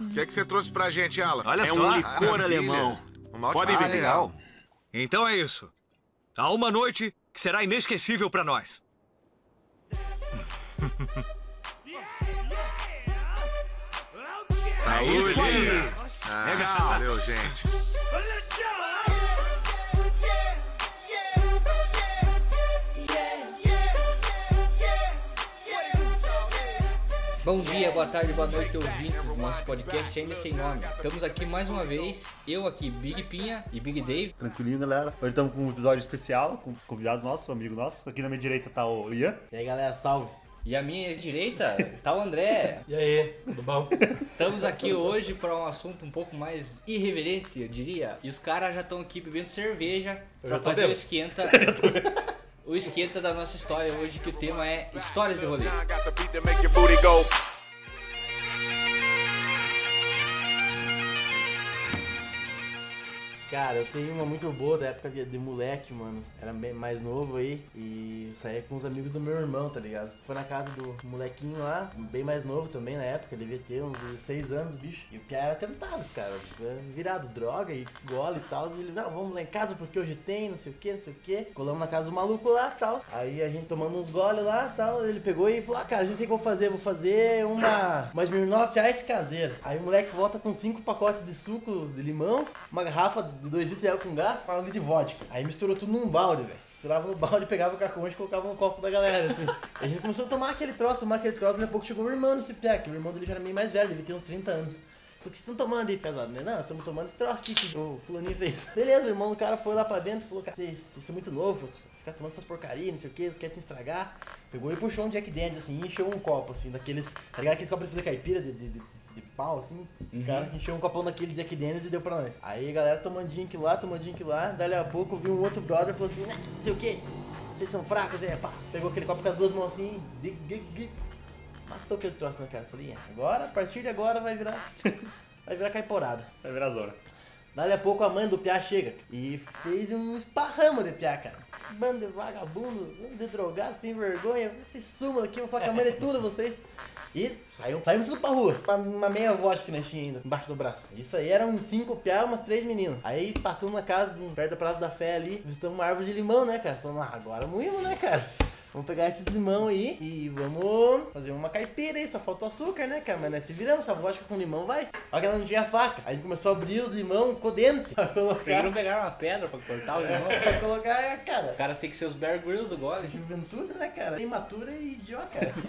O que é que você trouxe pra gente, Alan? Olha é só. um licor Maravilha. alemão. Uma Podem ótima beber. legal. Então é isso. Há uma noite que será inesquecível pra nós. Saúde. Ah, Legal. Valeu, gente. Bom dia, boa tarde, boa noite, ouvintes do nosso podcast ainda sem nome. Estamos aqui mais uma vez, eu aqui, Big Pinha e Big Dave. Tranquilinho, galera. Hoje estamos com um episódio especial, com convidados nossos, um amigo nosso. Aqui na minha direita tá o Ian. E aí galera, salve! E à minha direita tá o André. E aí, tudo bom? Estamos aqui hoje para um assunto um pouco mais irreverente, eu diria. E os caras já estão aqui bebendo cerveja Eu para fazer o bêbado. esquenta. o esquenta da nossa história hoje, que o tema é histórias de rolê. Cara, eu tenho uma muito boa da época de, de moleque, mano. Era mais novo aí e saía com os amigos do meu irmão, tá ligado? Foi na casa do molequinho lá, bem mais novo também na época, devia ter uns 16 anos, bicho. E o Pia era tentado, cara. Virado droga e gole e tal. E ele, não, vamos lá em casa porque hoje tem, não sei o que, não sei o que. Colamos na casa do maluco lá e tal. Aí a gente tomando uns goles lá e tal. Ele pegou e falou, ah, cara, já sei o que vou fazer. Vou fazer uma, uma Smirnoff Ice caseira. Aí o moleque volta com cinco pacotes de suco de limão, uma garrafa de 2 litros de água com gás, uma de vodka. Aí misturou tudo num balde, velho. Misturava no balde, pegava o carconte e colocava no copo da galera, assim. A gente começou a tomar aquele troço, tomar aquele troço, daqui a pouco chegou o irmão desse piá, que o irmão dele já era meio mais velho, devia ter uns 30 anos. O que vocês estão tomando aí, pesado? Né? Não, estamos tomando esse troço que o fulaninho fez. Beleza, o irmão do cara foi lá pra dentro e falou, cara, vocês, são muito novos, ficar tomando essas porcarias, não sei o que, vocês querem se estragar. Pegou e puxou um Jack Daniels, assim, e encheu um copo, assim, daqueles, tá ligado? Aqueles copos de fazer caipira, de, de, de pau, assim. O cara encheu um copão daquele Jack Daniels e deu pra nós. Aí a galera tomando drink lá, tomando drink lá, dali a pouco viu um outro brother e falou assim, "Ah, não sei o que, vocês são fracos, é, pá. Pegou aquele copo com as duas mãos assim, e... di- di- di- Matou aquele troço na cara. Falei, "É, agora, a partir de agora vai virar. vai virar caiporada. Vai virar zona. Dali a pouco a mãe do Piá chega e fez um esparramo de Piá, cara. Bando de vagabundos, bando de drogados, sem vergonha. Vocês sumam aqui, eu vou falar com a mãe de tudo vocês. E saiu, saímos tudo pra rua. Uma, meia vodka que nós tinha ainda, embaixo do braço. Isso aí eram cinco piá, umas três meninas. Aí passando na casa, perto da Praça da Fé ali, visitamos uma árvore de limão, né, cara? Falando, ah, agora moímos, né, cara? Vamos pegar esses limão aí e vamos fazer uma caipira aí, só falta o açúcar, né, cara? Mas nós se viramos, essa vodka com limão vai. Olha que ela não tinha faca. Aí a gente começou a abrir os limão com o dente pra Primeiro colocar. pegaram uma pedra pra cortar o limão. pra colocar, cara. O cara tem que ser os Bear Grylls do gole. Juventude, né, cara? Imatura e idiota,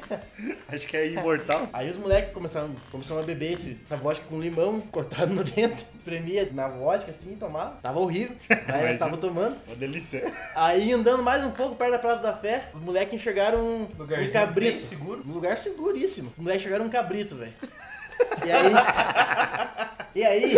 cara. Acho que é imortal. Aí os moleques começaram, começaram a beber esse, essa vodka com limão cortado no dente. Espremia na vodka assim, tomava. Tava horrível. Imagina. tava tomando. Uma delícia. Aí andando mais um pouco perto da Praça da Fé, os moleques enxergaram um, um cabrito. seguro. Um lugar seguríssimo. Os moleques enxergaram um cabrito, velho. E aí. E aí.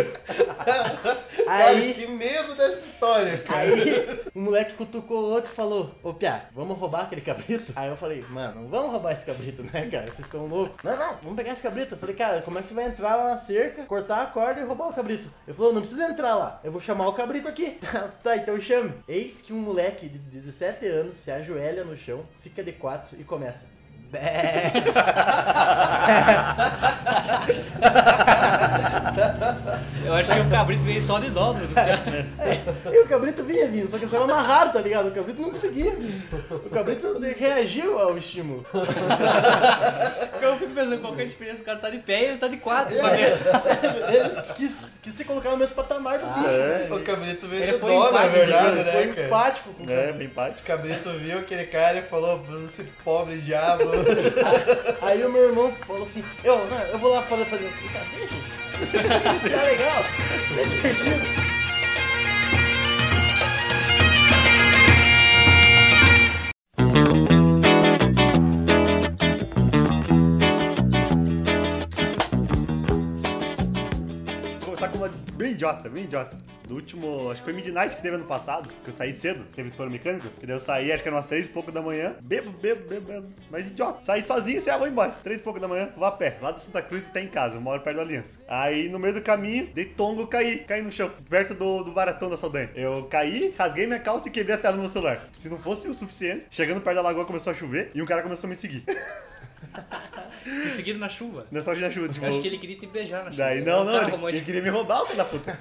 Cara, Aí. que medo dessa história, cara. Aí o moleque cutucou o outro e falou, ô Pia, vamos roubar aquele cabrito? Aí eu falei, mano, não vamos roubar esse cabrito, né, cara? Vocês estão loucos. Não, não, vamos pegar esse cabrito. Eu falei, cara, como é que você vai entrar lá na cerca, cortar a corda e roubar o cabrito? Ele falou, não precisa entrar lá, eu vou chamar o cabrito aqui. tá, então chame. Eis que um moleque de 17 anos se ajoelha no chão, fica de quatro e começa. Bé. Eu acho que o cabrito veio só de dobro. E o cabrito vinha vindo, só que estava amarrado, tá ligado? O cabrito não conseguia. O cabrito reagiu ao estímulo. Eu fico pensando qual que é a diferença. O cara tá de pé e ele tá de quatro. ver. Ele quis, quis se colocar no mesmo patamar do bicho. É, O cabrito veio Ele de foi dó, na verdade, Ele né, foi cara? empático com o é bem empático. O cabrito viu aquele cara e falou, esse pobre diabo. Aí o meu irmão falou assim, eu, não, eu vou lá fazer fazer. Eu falei, "Cara, deixa. Tá legal. É divertido. Idiota, bem idiota. Do último, acho que foi Midnight que teve ano passado, que eu saí cedo, teve touro mecânico. E daí eu saí, acho que eram umas três e pouco da manhã, bebo, bebo, bebo, bebo. Mas idiota. Saí sozinho e sei, ah, vou embora. Três e pouco da manhã, vou a pé, lá de Santa Cruz até em casa, uma hora perto da Aliança. Aí no meio do caminho, dei tongo, caí, caí no chão, perto do, do baratão da Saldanha. Eu caí, rasguei minha calça e quebrei a tela do meu celular. Se não fosse o suficiente, chegando perto da lagoa começou a chover e um cara começou a me seguir. Te seguindo na chuva. Não só de ajuda, tipo. Eu acho que ele queria te beijar na chuva. Daí, não, não, ele, ele queria me roubar, o filho da puta.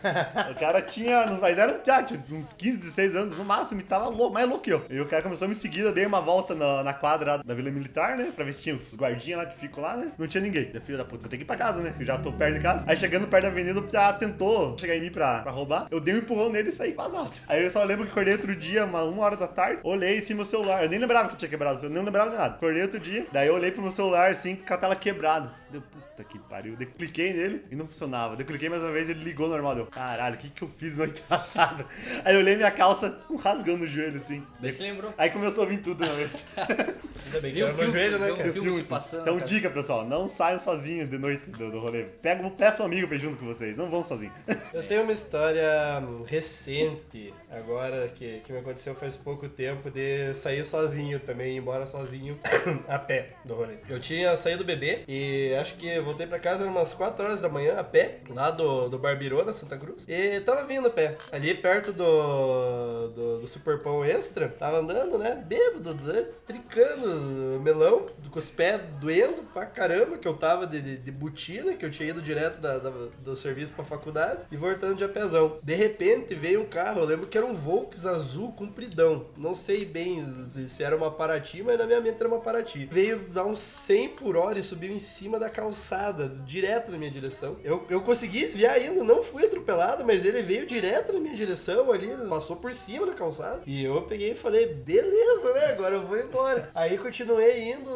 o cara tinha, não vai dar, já, tinha uns 15, 16 anos no máximo, e tava louco, mais louco que eu. E o cara começou a me seguir, eu dei uma volta na, na quadra da Vila Militar, né, pra ver se tinha os guardinhas lá que ficam lá, né, não tinha ninguém. Filho da puta, tenho que ir pra casa, né, eu já tô perto de casa. Aí chegando perto da avenida, já tentou chegar em mim pra, pra roubar, eu dei um empurrão nele e saí vazado. Aí eu só lembro que acordei outro dia, uma, uma hora da tarde, olhei assim meu celular, eu nem lembrava que eu tinha quebrado, eu nem lembrava de nada. Acordei outro dia, daí eu olhei pro meu celular, assim, com a tela quebrada. Deu, puta que pariu. Daí cliquei nele e não funcionava. Daí cliquei mais uma vez ele ligou normal. Deu, caralho, o que que eu fiz noite passada? Aí eu olhei minha calça com um rasgão no joelho, assim. Daí você lembrou. Aí começou a vir tudo na mente. Ainda bem que Viu o meu filme, joelho, né, cara? o filme se passando. Então, cara. dica, pessoal, não saiam sozinhos de noite do, do rolê. Pega, peça um amigo pra ir junto com vocês, não vão sozinhos. Eu tenho uma história hum, recente, agora, que, que me aconteceu faz pouco tempo, de sair sozinho também, ir embora sozinho a pé do rolê. Eu tinha saído do bebê e acho que voltei pra casa umas 4 horas da manhã a pé, lá do, do Barbirona, Santa Cruz. E tava vindo a pé, ali perto do, do, do Super Pão Extra, tava andando, né, bêbado, né, tricando melão, com os pés doendo pra caramba, que eu tava de, de, de botina, que eu tinha ido direto da, da- do serviço pra faculdade, e voltando de apezão. De repente veio um carro, eu lembro que era um Volks azul compridão. Não sei bem se- era uma Paraty, mas na minha mente era uma Paraty. Veio dar uns 100 por hora subiu em cima da calçada, direto na minha direção. Eu, eu consegui desviar ainda, não fui atropelado, mas ele veio direto na minha direção ali, passou por cima da calçada. E eu peguei e falei, beleza, né? Agora eu vou embora. Aí continuei indo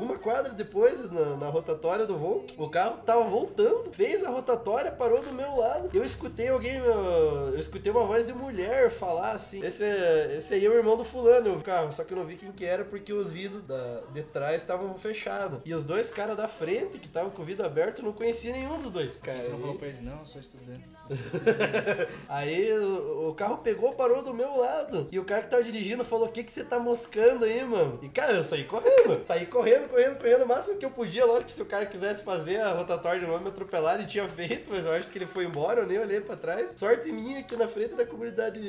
uma quadra depois na, na rotatória do Volk. O carro tava voltando, fez a rotatória, parou do meu lado. Eu escutei alguém, eu escutei uma voz de mulher falar assim: esse, esse aí é o irmão do fulano, o carro. Só que eu não vi quem que era porque os vidros da, de trás estavam fechados. E os dois caras da frente, que estavam com o vidro aberto, eu não conhecia nenhum dos dois. Cara, Você não falou pra eles, não, eu sou estudante. Aí o, o carro pegou, parou do meu lado. E o cara que tava dirigindo falou: O que, que você tá moscando aí, mano? E cara, eu saí correndo. Saí correndo, correndo, correndo. O máximo que eu podia, lógico que se o cara quisesse fazer a rotatória de novo, me atropelar, ele tinha feito, mas eu acho que ele foi embora, eu nem olhei pra trás. Sorte minha aqui na frente da comunidade.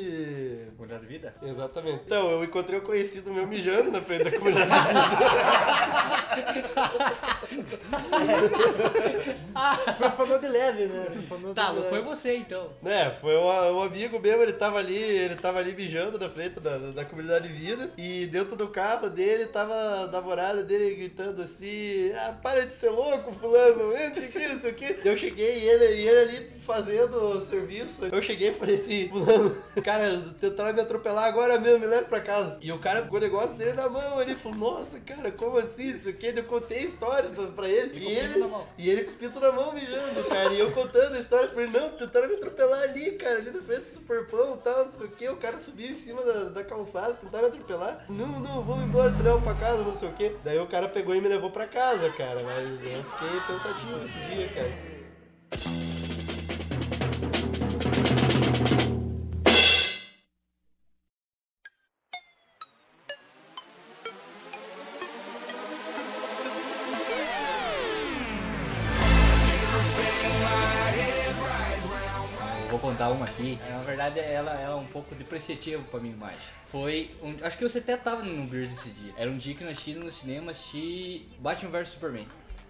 Mudar de vida? Exatamente. Então, eu encontrei um conhecido meu mijando na frente da comunidade. Profanou de leve, né? Tá, de não leve. foi você então. Né, foi um, um amigo meu, ele tava ali, ele tava ali mijando na frente da, da comunidade vida e dentro do carro dele tava a namorada dele gritando assim, ah, para de ser louco, fulano, entre aqui, não sei o que. Eu cheguei e ele, e ele ali fazendo serviço, eu cheguei e falei assim, fulano, cara, tentaram me atropelar agora mesmo, me leva pra casa. E o cara com o negócio dele na mão, ele falou, nossa, cara, como assim, isso o que? Eu contei a história pra- ele. E E ele, e ele com o pinto na mão mijando, cara. E eu contando a história pra ele, não, tentaram me atropelar ali, cara, ali na frente do superpão e tal, não sei o que. O cara subiu em cima da, da calçada, tentaram me atropelar. Não, não, vamos embora, trão pra casa, não sei o que. Daí o cara pegou e me levou pra casa, cara. Mas eu fiquei pensativo esse dia, cara. Pouco depreciativa pra minha imagem. Foi. Um, acho que você até tava no Beers esse dia. Era um dia que nós tínhamos no cinema assistir Batman vs Superman.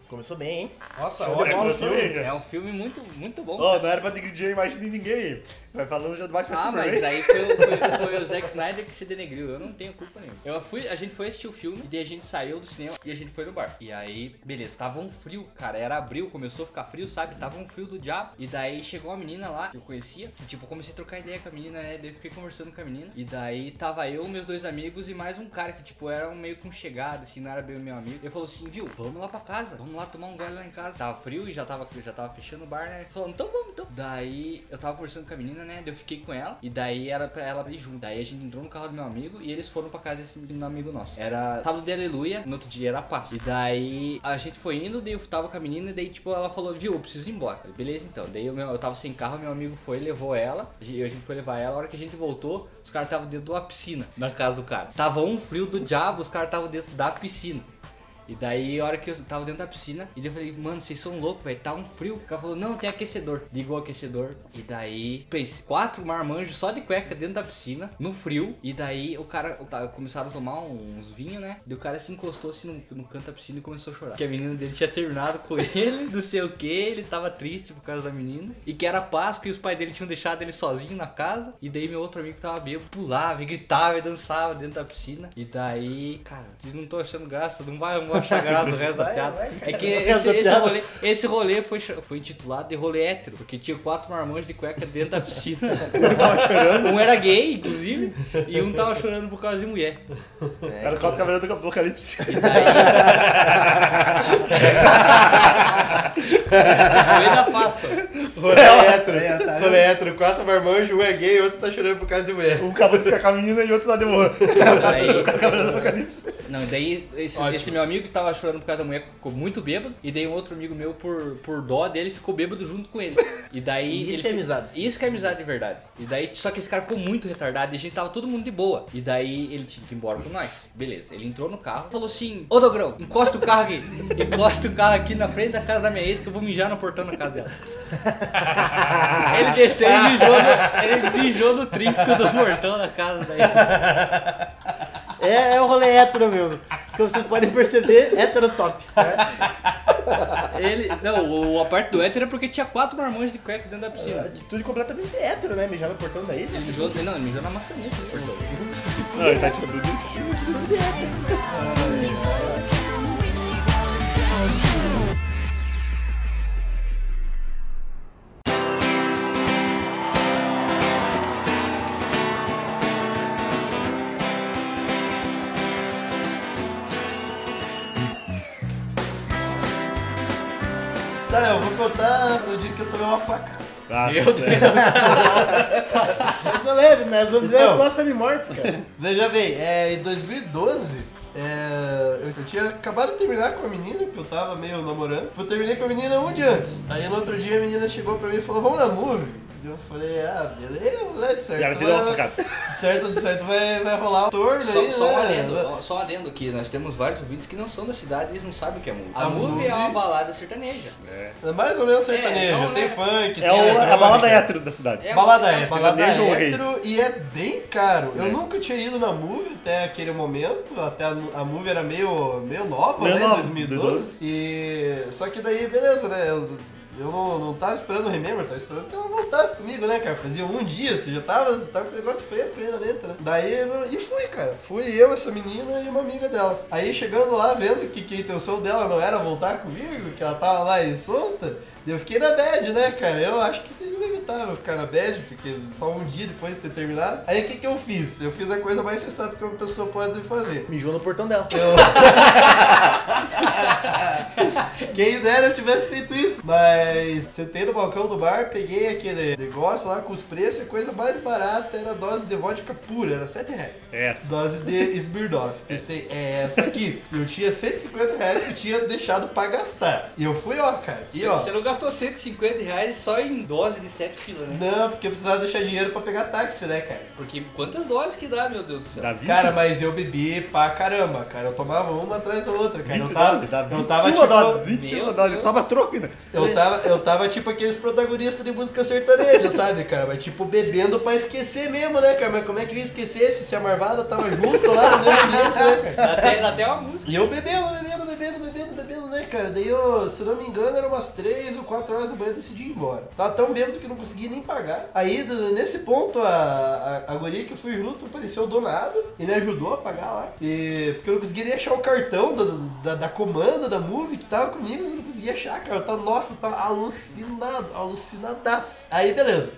Começou bem, hein? Nossa, Show ótimo bola, filme. É um filme muito, muito bom. Ó, não era pra digredir a imagem de ninguém. Vai falando já do Batman Ah, Superman. mas aí foi, o- foi- foi o Zack Snyder que se denegriu. Eu não tenho culpa nenhuma. Eu fui, a gente foi assistir o filme e daí a gente saiu do cinema e a gente foi no bar. E aí, beleza, tava um frio, cara. Era abril, começou a ficar frio, sabe? Tava um frio do diabo. E daí chegou uma menina lá que eu conhecia. E tipo, comecei a trocar ideia com a menina, né? Daí eu fiquei conversando com a menina. E daí tava eu, meus dois amigos e mais um cara que, tipo, era um meio que um chegado, assim, não era bem o meu amigo. Ele falou assim, viu, vamos lá pra casa, vamos lá tomar um gole lá em casa. Tava frio e já tava, já tava fechando o bar, né? Falando, então vamos, então. Daí eu tava conversando com a menina, né? Daí eu fiquei com ela. E daí era pra ela ir junto. Daí a gente entrou no carro do meu amigo e eles foram pra casa desse menino amigo nosso. Era sábado de aleluia, no outro dia era Páscoa. E daí a gente foi indo, daí eu tava com a menina, e daí tipo ela falou, viu, eu preciso ir embora. Falei, Beleza então. Daí eu, eu tava sem carro, meu amigo foi, levou ela. Gente, a gente foi levar ela. A hora que a gente voltou, os caras estavam dentro de uma piscina na casa do cara. Tava um frio do diabo, os caras estavam dentro da piscina. E daí, a hora que eu tava dentro da piscina, e eu falei, mano, vocês são loucos, velho, tá um frio. O cara falou, não, tem aquecedor. Ligou o aquecedor. E daí, pense, quatro marmanjos só de cueca dentro da piscina, no frio. E daí o cara começaram a tomar uns vinhos, né? E o cara se encostou assim no, no canto da piscina e começou a chorar. Que a menina dele tinha terminado com ele, não sei o que, ele tava triste por causa da menina. E que era Páscoa e os pais dele tinham deixado ele sozinho na casa. E daí meu outro amigo tava bêbado pulava, e gritava e dançava dentro da piscina. E daí, cara, não tô achando graça, não vai, não vou achar graça do resto da Vai, piada. vai, É que o esse, esse piada. rolê, esse rolê foi, foi intitulado de rolê hétero, porque tinha quatro marmanjos de cueca dentro da piscina. Um tava chorando. Um era gay, inclusive, e um tava chorando por causa de mulher. Era os quatro cavaleiros do Apocalipse. E daí. Rolê da Páscoa. Rolê hétero. É, tá Rolê hétero. Quatro marmanjos, um é gay e outro tá chorando por causa de mulher. Um acabou de ficar com a menina e outro tá de boa. Daí, Cavaleiro do Apocalipse. não, daí esse, esse meu amigo que tava chorando por causa da mulher ficou muito bêbado. E daí um outro amigo meu, por, por dó dele, ficou bêbado junto com ele. E daí. Isso ele que é amizade. Isso que é amizade de verdade. E daí, só que esse cara ficou muito retardado e a gente tava todo mundo de boa. E daí ele tinha que ir embora com nós. Beleza, ele entrou no carro falou assim: Ô Dogrão, encosta o carro aqui. Encosta o carro aqui na frente da casa da minha ex que eu vou mijar no portão da casa dela. ele desceu e mijou no, ele mijou no trinco do portão da casa da ex. É, é o rolê hétero mesmo. Como vocês podem perceber, hétero top. Ele, não, o, a parte do hétero é porque tinha quatro marmanjos de cueca dentro da piscina. Atitude completamente hétero, né? Mijar no portão da ilha. Ele mijou, não, ele mijou na maçaneta do portão. Não, ele tá tirando o eu uma facada. Ah, Meu tá Deus. Não leve, né? As Andrés Então. só semi-morto, cara. Veja bem, é, em 2012, é, eu, eu tinha acabado de terminar com a menina, que eu tava meio namorando. Eu terminei com a menina um dia antes. Aí no outro dia a menina chegou pra mim e falou, vamos na movie. Eu falei, ah, beleza, né, certo. E ela te deu uma facada. Certo, de certo, vai, vai rolar um torno Só, aí, só um né? adendo, ó, só um adendo aqui, nós temos vários ouvintes que não são da cidade e eles não sabem o que é movie. A, A movie, movie- é uma balada sertaneja. É mais ou menos sertanejo, não, tem né? funk, É tem o, a eletrônica. balada hétero da cidade. É Balada um- é, balada hétero e é bem caro. Eu É. nunca tinha ido na Movie até aquele momento, até a, a Movie era meio, meio nova, Meio né, nova, 2012. 2012. E só que daí, beleza, né, eu, eu não, não tava esperando o Remember, tava esperando que ela voltasse comigo, né, cara. Fazia um dia, você já tava, você tava com o negócio fresco ainda dentro, né. Daí, eu- e fui, cara. Fui eu, essa menina e uma amiga dela. Aí chegando lá, vendo que, que a intenção dela não era voltar comigo, que ela tava lá e solta, eu fiquei na bad, né, cara? Eu acho que seria inevitável ficar na bad, porque só um dia depois de ter terminado. Aí o que, que eu fiz? Eu fiz a coisa mais sensata que uma pessoa pode fazer. Mijou no portão dela. Eu... Quem dera eu tivesse feito isso. Mas sentei no balcão do bar, peguei aquele negócio lá com os preços e a coisa mais barata era a dose de vodka pura, era 7 reais. Essa. Dose de Smirnoff. Pensei, é essa aqui. E eu tinha 150 reais que eu tinha deixado pra gastar. E eu fui, ó, cara. E Você, ó. você não gastou 150 reais só em dose de 7 quilos, né? Não, porque eu precisava deixar dinheiro pra pegar táxi, né, cara? Porque quantas doses que dá, meu Deus do céu? Dá 20? Cara, mas eu bebi pra caramba, cara. Eu tomava uma atrás da outra, cara. 20 Eu tava, doses, dá 20 eu tava uma tipo. dose, 20 Meu uma dose, Deus. sobra troco ainda. Eu tava, eu tava tipo aqueles protagonistas de música sertaneja, sabe, cara? Mas tipo, bebendo pra esquecer mesmo, né, cara? Mas como é que eu ia esquecer se, se a Marvada tava junto lá no mesmo ambiente, né, cara? Até, até uma música. E eu bebendo, bebendo, bebendo, bebendo, bebendo, né, cara? Daí eu, se não me engano, era umas 3 ou 4 horas da manhã eu decidi ir embora. Tava tão bêbado que eu não conseguia nem pagar. Aí, nesse ponto, a, a, a guria que eu fui junto apareceu do nada e me ajudou a pagar lá. E, porque eu não conseguia nem achar o cartão da, da, da comanda da movie que tava comigo, mas eu não conseguia achar, cara. Eu tava, nossa, eu tava alucinado, alucinadaço. Aí, beleza.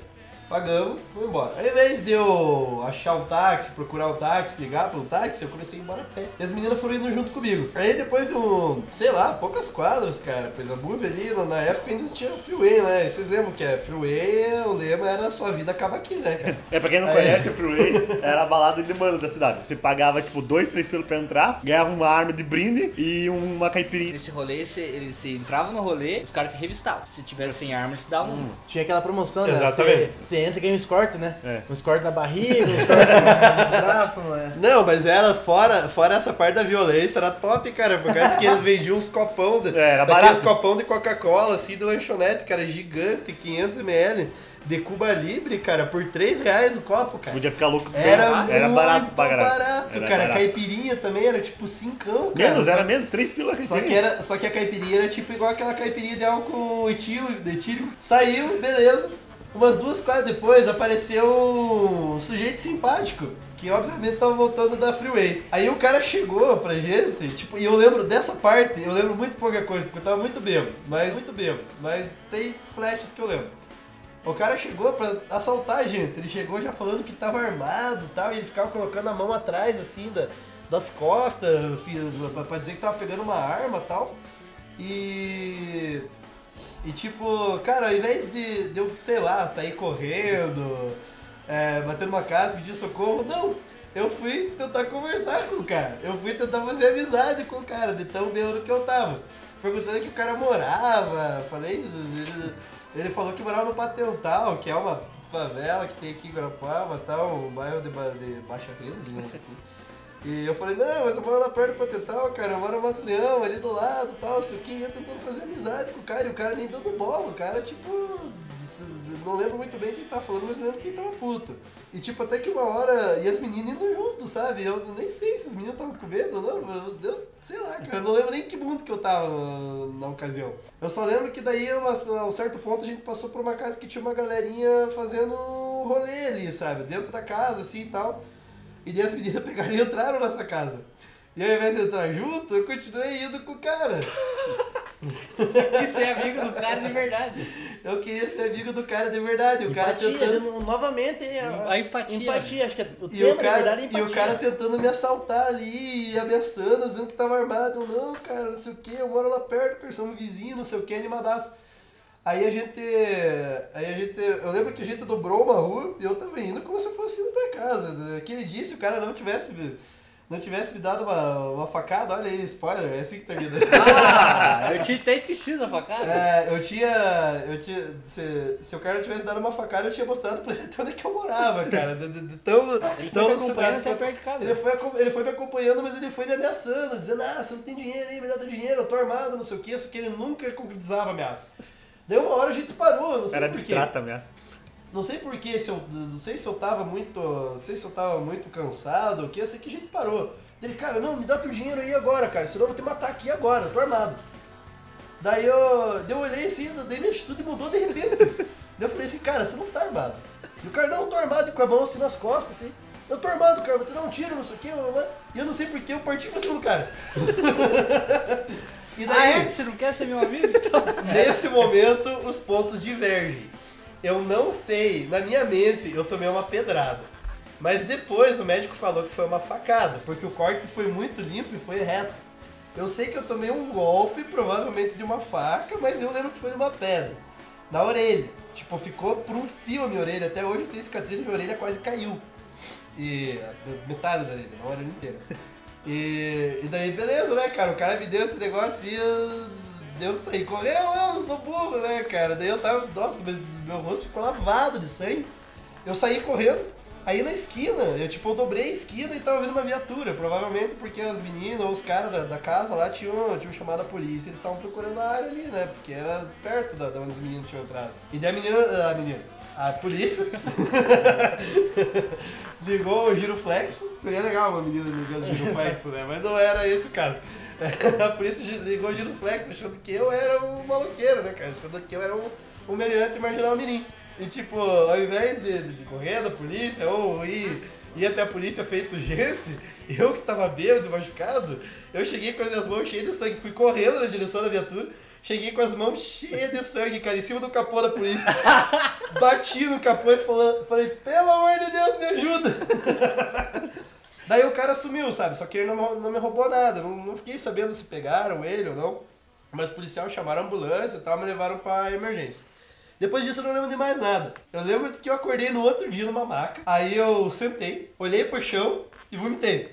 Pagamos, fui embora. Ao invés de eu achar um táxi, procurar um táxi, ligar para um táxi, eu comecei a ir embora a pé. E as meninas foram indo junto comigo. Aí depois de um, sei lá, poucas quadras, cara, pois a movie ali, na- época ainda tinha freeway, né? E vocês lembram que é freeway, o lema era sua vida acaba aqui, né, cara? É, pra quem não Aí. conhece, o Freeway era a balada de demanda da cidade. Você pagava, tipo, dois, três pelo pra entrar, ganhava uma arma de brinde e uma caipirinha. Nesse rolê, você, ele, você entrava no rolê, os caras te revistavam. Se tivesse sem arma, eles te davam um. Tinha aquela promoção, né? Exatamente. Você, você entra e ganha um escorte, né? É. Um escorte na barriga, um escorte no- nos braços, não é? Não, mas era fora, fora essa parte da violência, era top, cara. Por causa que eles vendiam uns copão, de, É, era barato. copão de Coca-Cola, assim, de lanchonete, cara, gigante, 500ml, de Cuba Libre, cara, por 3 reais o copo, cara. Podia ficar louco. Era, era muito barato pra caralho. barato, Era cara. barato. Caipirinha também era tipo cincão, cara. Menos, Só- era menos, 3 pila Só que, era, só que a caipirinha era tipo igual aquela caipirinha de álcool etílico, de etílico. Saiu, beleza. Umas duas quadras depois apareceu um sujeito simpático. Que obviamente tava voltando da Freeway. Aí o cara chegou pra gente, tipo, e eu lembro dessa parte, eu lembro muito pouca coisa, porque eu tava muito bêbado, mas muito bêbado. Mas tem flashes que eu lembro. O cara chegou pra assaltar a gente. Ele chegou já falando que tava armado e tal. E ele ficava colocando a mão atrás, assim, da, das costas, pra dizer que tava pegando uma arma e tal. E. E tipo, cara, ao invés de, de eu, sei lá, sair correndo, é, bater numa casa, pedir socorro, não. Eu fui tentar conversar com o cara. Eu fui tentar fazer amizade com o cara, de tão bêbado que eu tava. Perguntando que o cara morava. Falei. Ele falou que morava no Patental, que é uma favela que tem aqui em Guarapava, tal, um bairro de, de baixa renda, assim. E eu falei, não, mas eu moro lá perto do Patental, cara, eu moro no Matos Leão, ali do lado, tal, isso aqui, e eu tentando fazer amizade com o cara, e o cara nem dando bola, o cara, tipo, não lembro muito bem quem tá falando, mas lembro que ele tava puto. E tipo, até que uma hora, e as meninas indo junto, sabe? Eu nem sei se os meninos estavam com medo ou não, eu, eu sei lá, cara, eu não lembro nem que mundo que eu tava na, na ocasião. Eu só lembro que daí, uma- a um certo ponto, a gente passou por uma casa que tinha uma galerinha fazendo rolê ali, sabe? Dentro da casa, assim e tal. E daí as meninas pegaram e entraram nessa casa. E ao invés de entrar junto, eu continuei indo com o cara. Isso é amigo do cara de verdade. Eu queria ser amigo do cara de verdade. O cara Empatia, tentando. dando- novamente a, A empatia. Empatia, acho que é o E o, cara, verdade, é e o cara tentando me assaltar ali, e ameaçando, dizendo que tava armado. Eu, não, cara, não sei o que, eu moro lá perto, cara, somos vizinhos, não sei o que, animadaço. Aí a gente. Aí a gente. Eu lembro que a gente dobrou uma rua e eu tava indo como se eu fosse indo pra casa. Aquele dia, se o cara não tivesse. me- Não tivesse me dado uma, uma facada, olha aí, spoiler, é assim que termina. Ah, eu tinha até esquecido a facada. É, eu tinha. Eu tinha. Se, se o cara tivesse dado uma facada, eu tinha mostrado pra ele até onde é que eu morava, cara. De, de, de tão, Ele tão foi me acompanhando até perto de casa. Ele foi, ele foi me acompanhando, mas ele foi me ameaçando, dizendo, ah, você não tem dinheiro aí, me dá teu dinheiro, eu tô armado, não sei o que, só que ele nunca concretizava a ameaça. Daí uma hora a gente parou, não sei Era abstrata ameaça. Não sei porquê, se eu. Não sei se eu tava muito. Não sei se eu tava muito cansado ou o que, eu sei que a gente parou. Ele, cara, não, me dá teu dinheiro aí agora, cara, senão eu vou te matar aqui agora, eu tô armado. Daí eu, daí eu olhei assim, daí minha atitude mudou de repente. daí eu falei assim, cara, você não tá armado. E o cara, não, eu tô armado com a mão assim nas costas, assim. Eu tô armado, cara, vou te dar um tiro, não sei o que, e eu não sei porquê, eu parti pra cima do cara. e Ah, daí, é? Você não quer ser meu amigo? Então. Nesse momento, os pontos divergem. Eu não sei, na minha mente, eu tomei uma pedrada. Mas depois o médico falou que foi uma facada, porque o corte foi muito limpo e foi reto. Eu sei que eu tomei um golpe, provavelmente de uma faca, mas eu lembro que foi de uma pedra. Na orelha. Tipo, ficou por um fio a minha orelha. Até hoje eu tenho cicatriz e minha orelha quase caiu. E. metade da orelha, não a orelha inteira. E, e daí, beleza, né, cara? O cara me deu esse negócio e eu, eu saí correndo, eu não sou burro, né, cara? Daí eu tava, nossa, mas meu rosto ficou lavado de sangue. Eu saí correndo, aí na esquina, eu tipo, eu dobrei a esquina e tava vendo uma viatura, provavelmente porque as meninas ou os caras da, da casa lá tinham, tinham chamado a polícia, eles estavam procurando a área ali, né? Porque era perto da, da onde os meninos tinham entrado. E daí a menina, a menina, a polícia ligou o giroflexo. Seria legal uma menina ligando o giroflexo, né? Mas não era esse o caso. A polícia ligou o giroflexo achando que eu era um maloqueiro, né, cara? Achando que eu era um, um meliante marginal mirim. E tipo, ao invés de, de correr da polícia ou ir, ir até a polícia feito gente, eu que tava bêbado, machucado, eu cheguei com as minhas mãos cheias de sangue, fui correndo na direção da viatura, cheguei com as mãos cheias de sangue, cara, em cima do capô da polícia. Bati no capô e falando, falei, pelo amor de Deus, me ajuda! Daí o cara sumiu, sabe? Só que ele não, não me roubou nada. Não, não fiquei sabendo se pegaram ele ou não. Mas os policiais chamaram a ambulância e tal, me levaram pra emergência. Depois disso eu não lembro de mais nada. Eu lembro que eu acordei no outro dia numa maca, aí eu sentei, olhei pro chão e vomitei.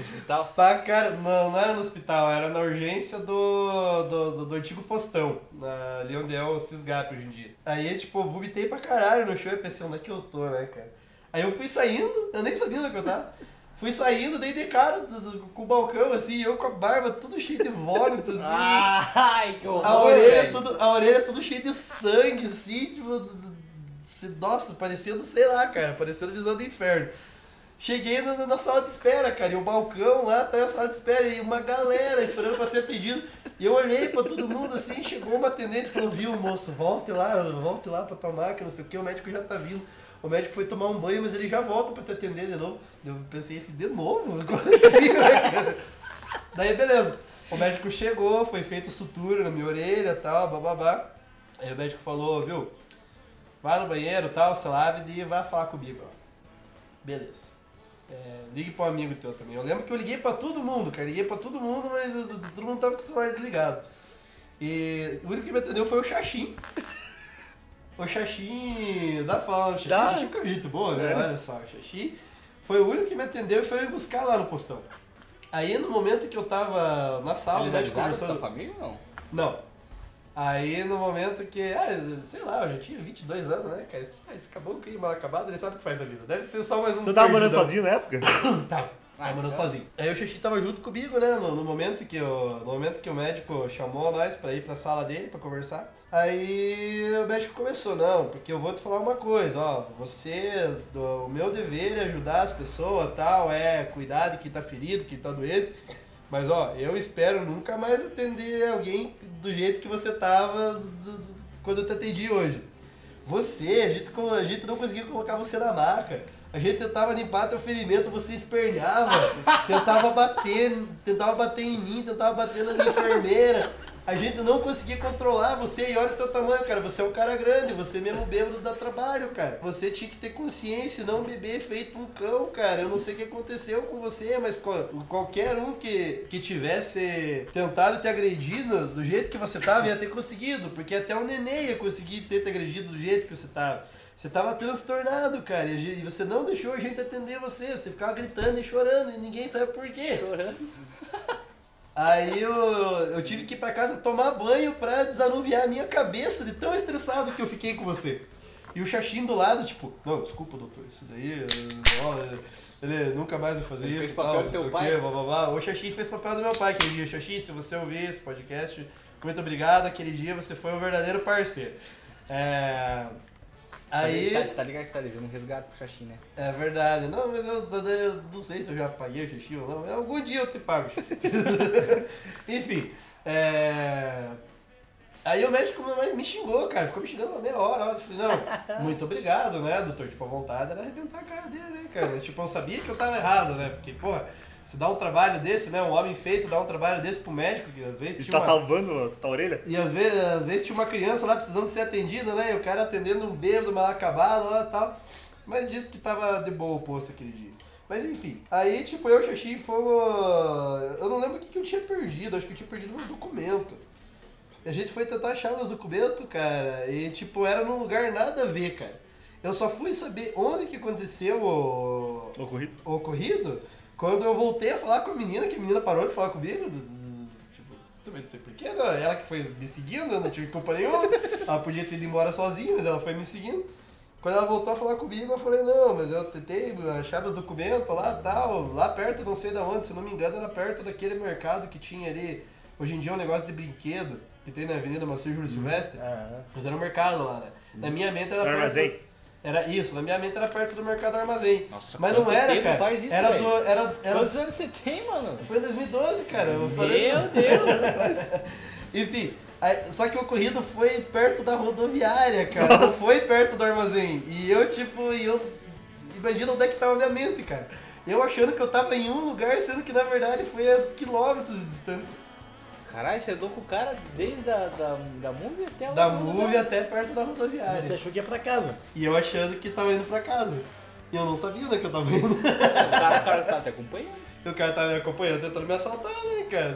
Hospital. Pá, cara, não, não era no hospital, era na urgência do, do, do, do antigo postão, na, ali onde é o Cisgap hoje em dia. Aí, tipo, vomitei pra caralho no chão e pensei, onde é que eu tô, né, cara? Aí eu fui saindo, eu nem sabia onde é que eu tava. Fui saindo, dei de cara do- do- com o balcão, assim, eu com a barba tudo cheio de vômito, assim. Ai, que horror, A orelha, velho. tudo, a orelha tudo cheia de sangue, assim, tipo. Nossa, parecendo, sei lá, cara, parecendo visão do inferno. Cheguei na, na sala de espera, cara, e o balcão lá tá na sala de espera, e uma galera esperando pra ser atendido. E eu olhei pra todo mundo assim, chegou uma atendente e falou: Viu, moço, volte lá, volte lá pra tomar, que não sei o que, o médico já tá vindo. O médico foi tomar um banho, mas ele já volta pra te atender de novo. Eu pensei assim, de novo? Como assim, né, cara? Daí beleza. O médico chegou, foi feito sutura na minha orelha tal, bababá. Aí o médico falou, viu? Vai no banheiro tal, se lave e vai falar comigo. Beleza. É, ligue pra um amigo teu também. Eu lembro que eu liguei pra todo mundo, cara. Liguei pra todo mundo, mas uh, todo mundo tava com o celular desligado. E o único que me atendeu foi o Xaxim. O Xaxim da fala, o Xaxim, Dá. Xaxim é gente boa, né? Olha só, o Xaxim foi o único que me atendeu e foi me buscar lá no postão. Aí no momento que eu tava na sala, Eles avisaram conversando. sua família ou não? Não. Aí no momento que, ah, sei lá, eu já tinha 22 anos, né, cara? Ah, esse caboclo aí mal acabado, ele sabe o que faz da vida. Deve ser só mais um. Tu tava morando perdidão. sozinho na época? Tava. Tava morando sozinho. Aí o Xixi tava junto comigo, né? No, no momento que o, no momento que o médico chamou nós pra ir pra sala dele pra conversar. Aí o médico começou, não, porque eu vou te falar uma coisa, ó. Você, o meu dever é ajudar as pessoas, tal, é cuidar de quem tá ferido, quem tá doente. Mas ó, eu espero nunca mais atender alguém do jeito que você tava do- do- quando eu te atendi hoje. Você, a gente, a gente não conseguia colocar você na maca. A gente tentava limpar teu ferimento, você esperneava, tentava bater, tentava bater em mim, tentava bater nas enfermeiras. A gente não conseguia controlar você e olha o teu tamanho, cara. Você é um cara grande, você mesmo bêbado dá trabalho, cara. Você tinha que ter consciência, não beber feito um cão, cara. Eu não sei o que aconteceu com você, mas qual- qualquer um que, que tivesse tentado te agredir do jeito que você tava ia ter conseguido, porque até o neném ia conseguir ter te agredido do jeito que você tava. Você tava transtornado, cara, e e você não deixou a gente atender você. Você ficava gritando e chorando e ninguém sabe por quê. Chorando. Aí eu, eu tive que ir pra casa tomar banho pra desanuviar a minha cabeça de tão estressado que eu fiquei com você. E o Xaxim do lado, tipo, não, desculpa, doutor, isso daí, eh, ó, eh, ele nunca mais vai fazer Ele isso. fez papel tal, do teu sei o pai? quê, blá, blá, blá. O Xaxim fez papel do meu pai aquele dia. Xaxim, se você ouvir esse podcast, muito obrigado, aquele dia você foi um verdadeiro parceiro. É... Aí... Você tá, você tá ligado que você tá devendo um resgate pro Xaxim, né? É verdade. Não, mas eu, eu não sei se eu já paguei o xixi ou não. Algum dia eu te pago. Enfim. É... Aí o médico me- me xingou, cara. Ficou me xingando uma meia hora. Eu falei, não, muito obrigado, né, doutor? Tipo, a vontade era arrebentar a cara dele, né, cara? Mas, tipo, eu sabia que eu tava errado, né? Porque, porra, se dá um trabalho desse, né? Um homem feito dá um trabalho desse pro médico, que às vezes Ele tinha tá uma- salvando a tua orelha? e às vezes, às vezes tinha uma criança lá precisando ser atendida, né? E o cara atendendo um bêbado mal acabado lá e tal. Mas disse que tava de boa o posto aquele dia. Mas enfim, aí tipo eu e o Xaxi fomos. Eu não lembro o que, que eu tinha perdido, acho que eu tinha perdido meus documentos. E a gente foi tentar achar meus documentos, cara, e tipo, era num lugar nada a ver, cara. Eu só fui saber onde que aconteceu o, Ocorrido? o ocorrido quando eu voltei a falar com a menina, que a menina parou de falar comigo. Tipo, também não sei porquê, né? Ela que foi me seguindo, eu não tive culpa nenhuma. Ela podia ter ido embora sozinha, mas ela foi me seguindo. Quando ela voltou a falar comigo, eu falei, não, mas eu tentei achar meus documentos lá tal, lá perto, não sei da onde, se não me engano, era perto daquele mercado que tinha ali. Hoje em dia é um negócio de brinquedo que tem na Avenida Macir Júlio Silvestre. Aham. Mas era um mercado lá, né? Na minha mente era perto. Era isso, na minha mente era perto do mercado armazém. Nossa, Mas não era, tempo cara. faz isso, era do. Era, era, Quantos anos você tem, mano? foi em 2012, cara. Eu falei, Meu Deus! Enfim, aí- só que o ocorrido foi perto da rodoviária, cara. Não foi perto do armazém. E eu, tipo, e eu. Imagina onde é que tava a minha mente, cara. Eu achando que eu tava em um lugar, sendo que na verdade foi a quilômetros de distância. Caralho, você andou com o cara desde a da, da Move até o Da Move lugar. até perto da rodoviária. Você achou que ia pra casa. E eu achando que tava indo pra casa. E eu não sabia onde é que eu tava indo. O cara, o cara tá te acompanhando. O cara tava me acompanhando, tentando me assaltar, né, cara?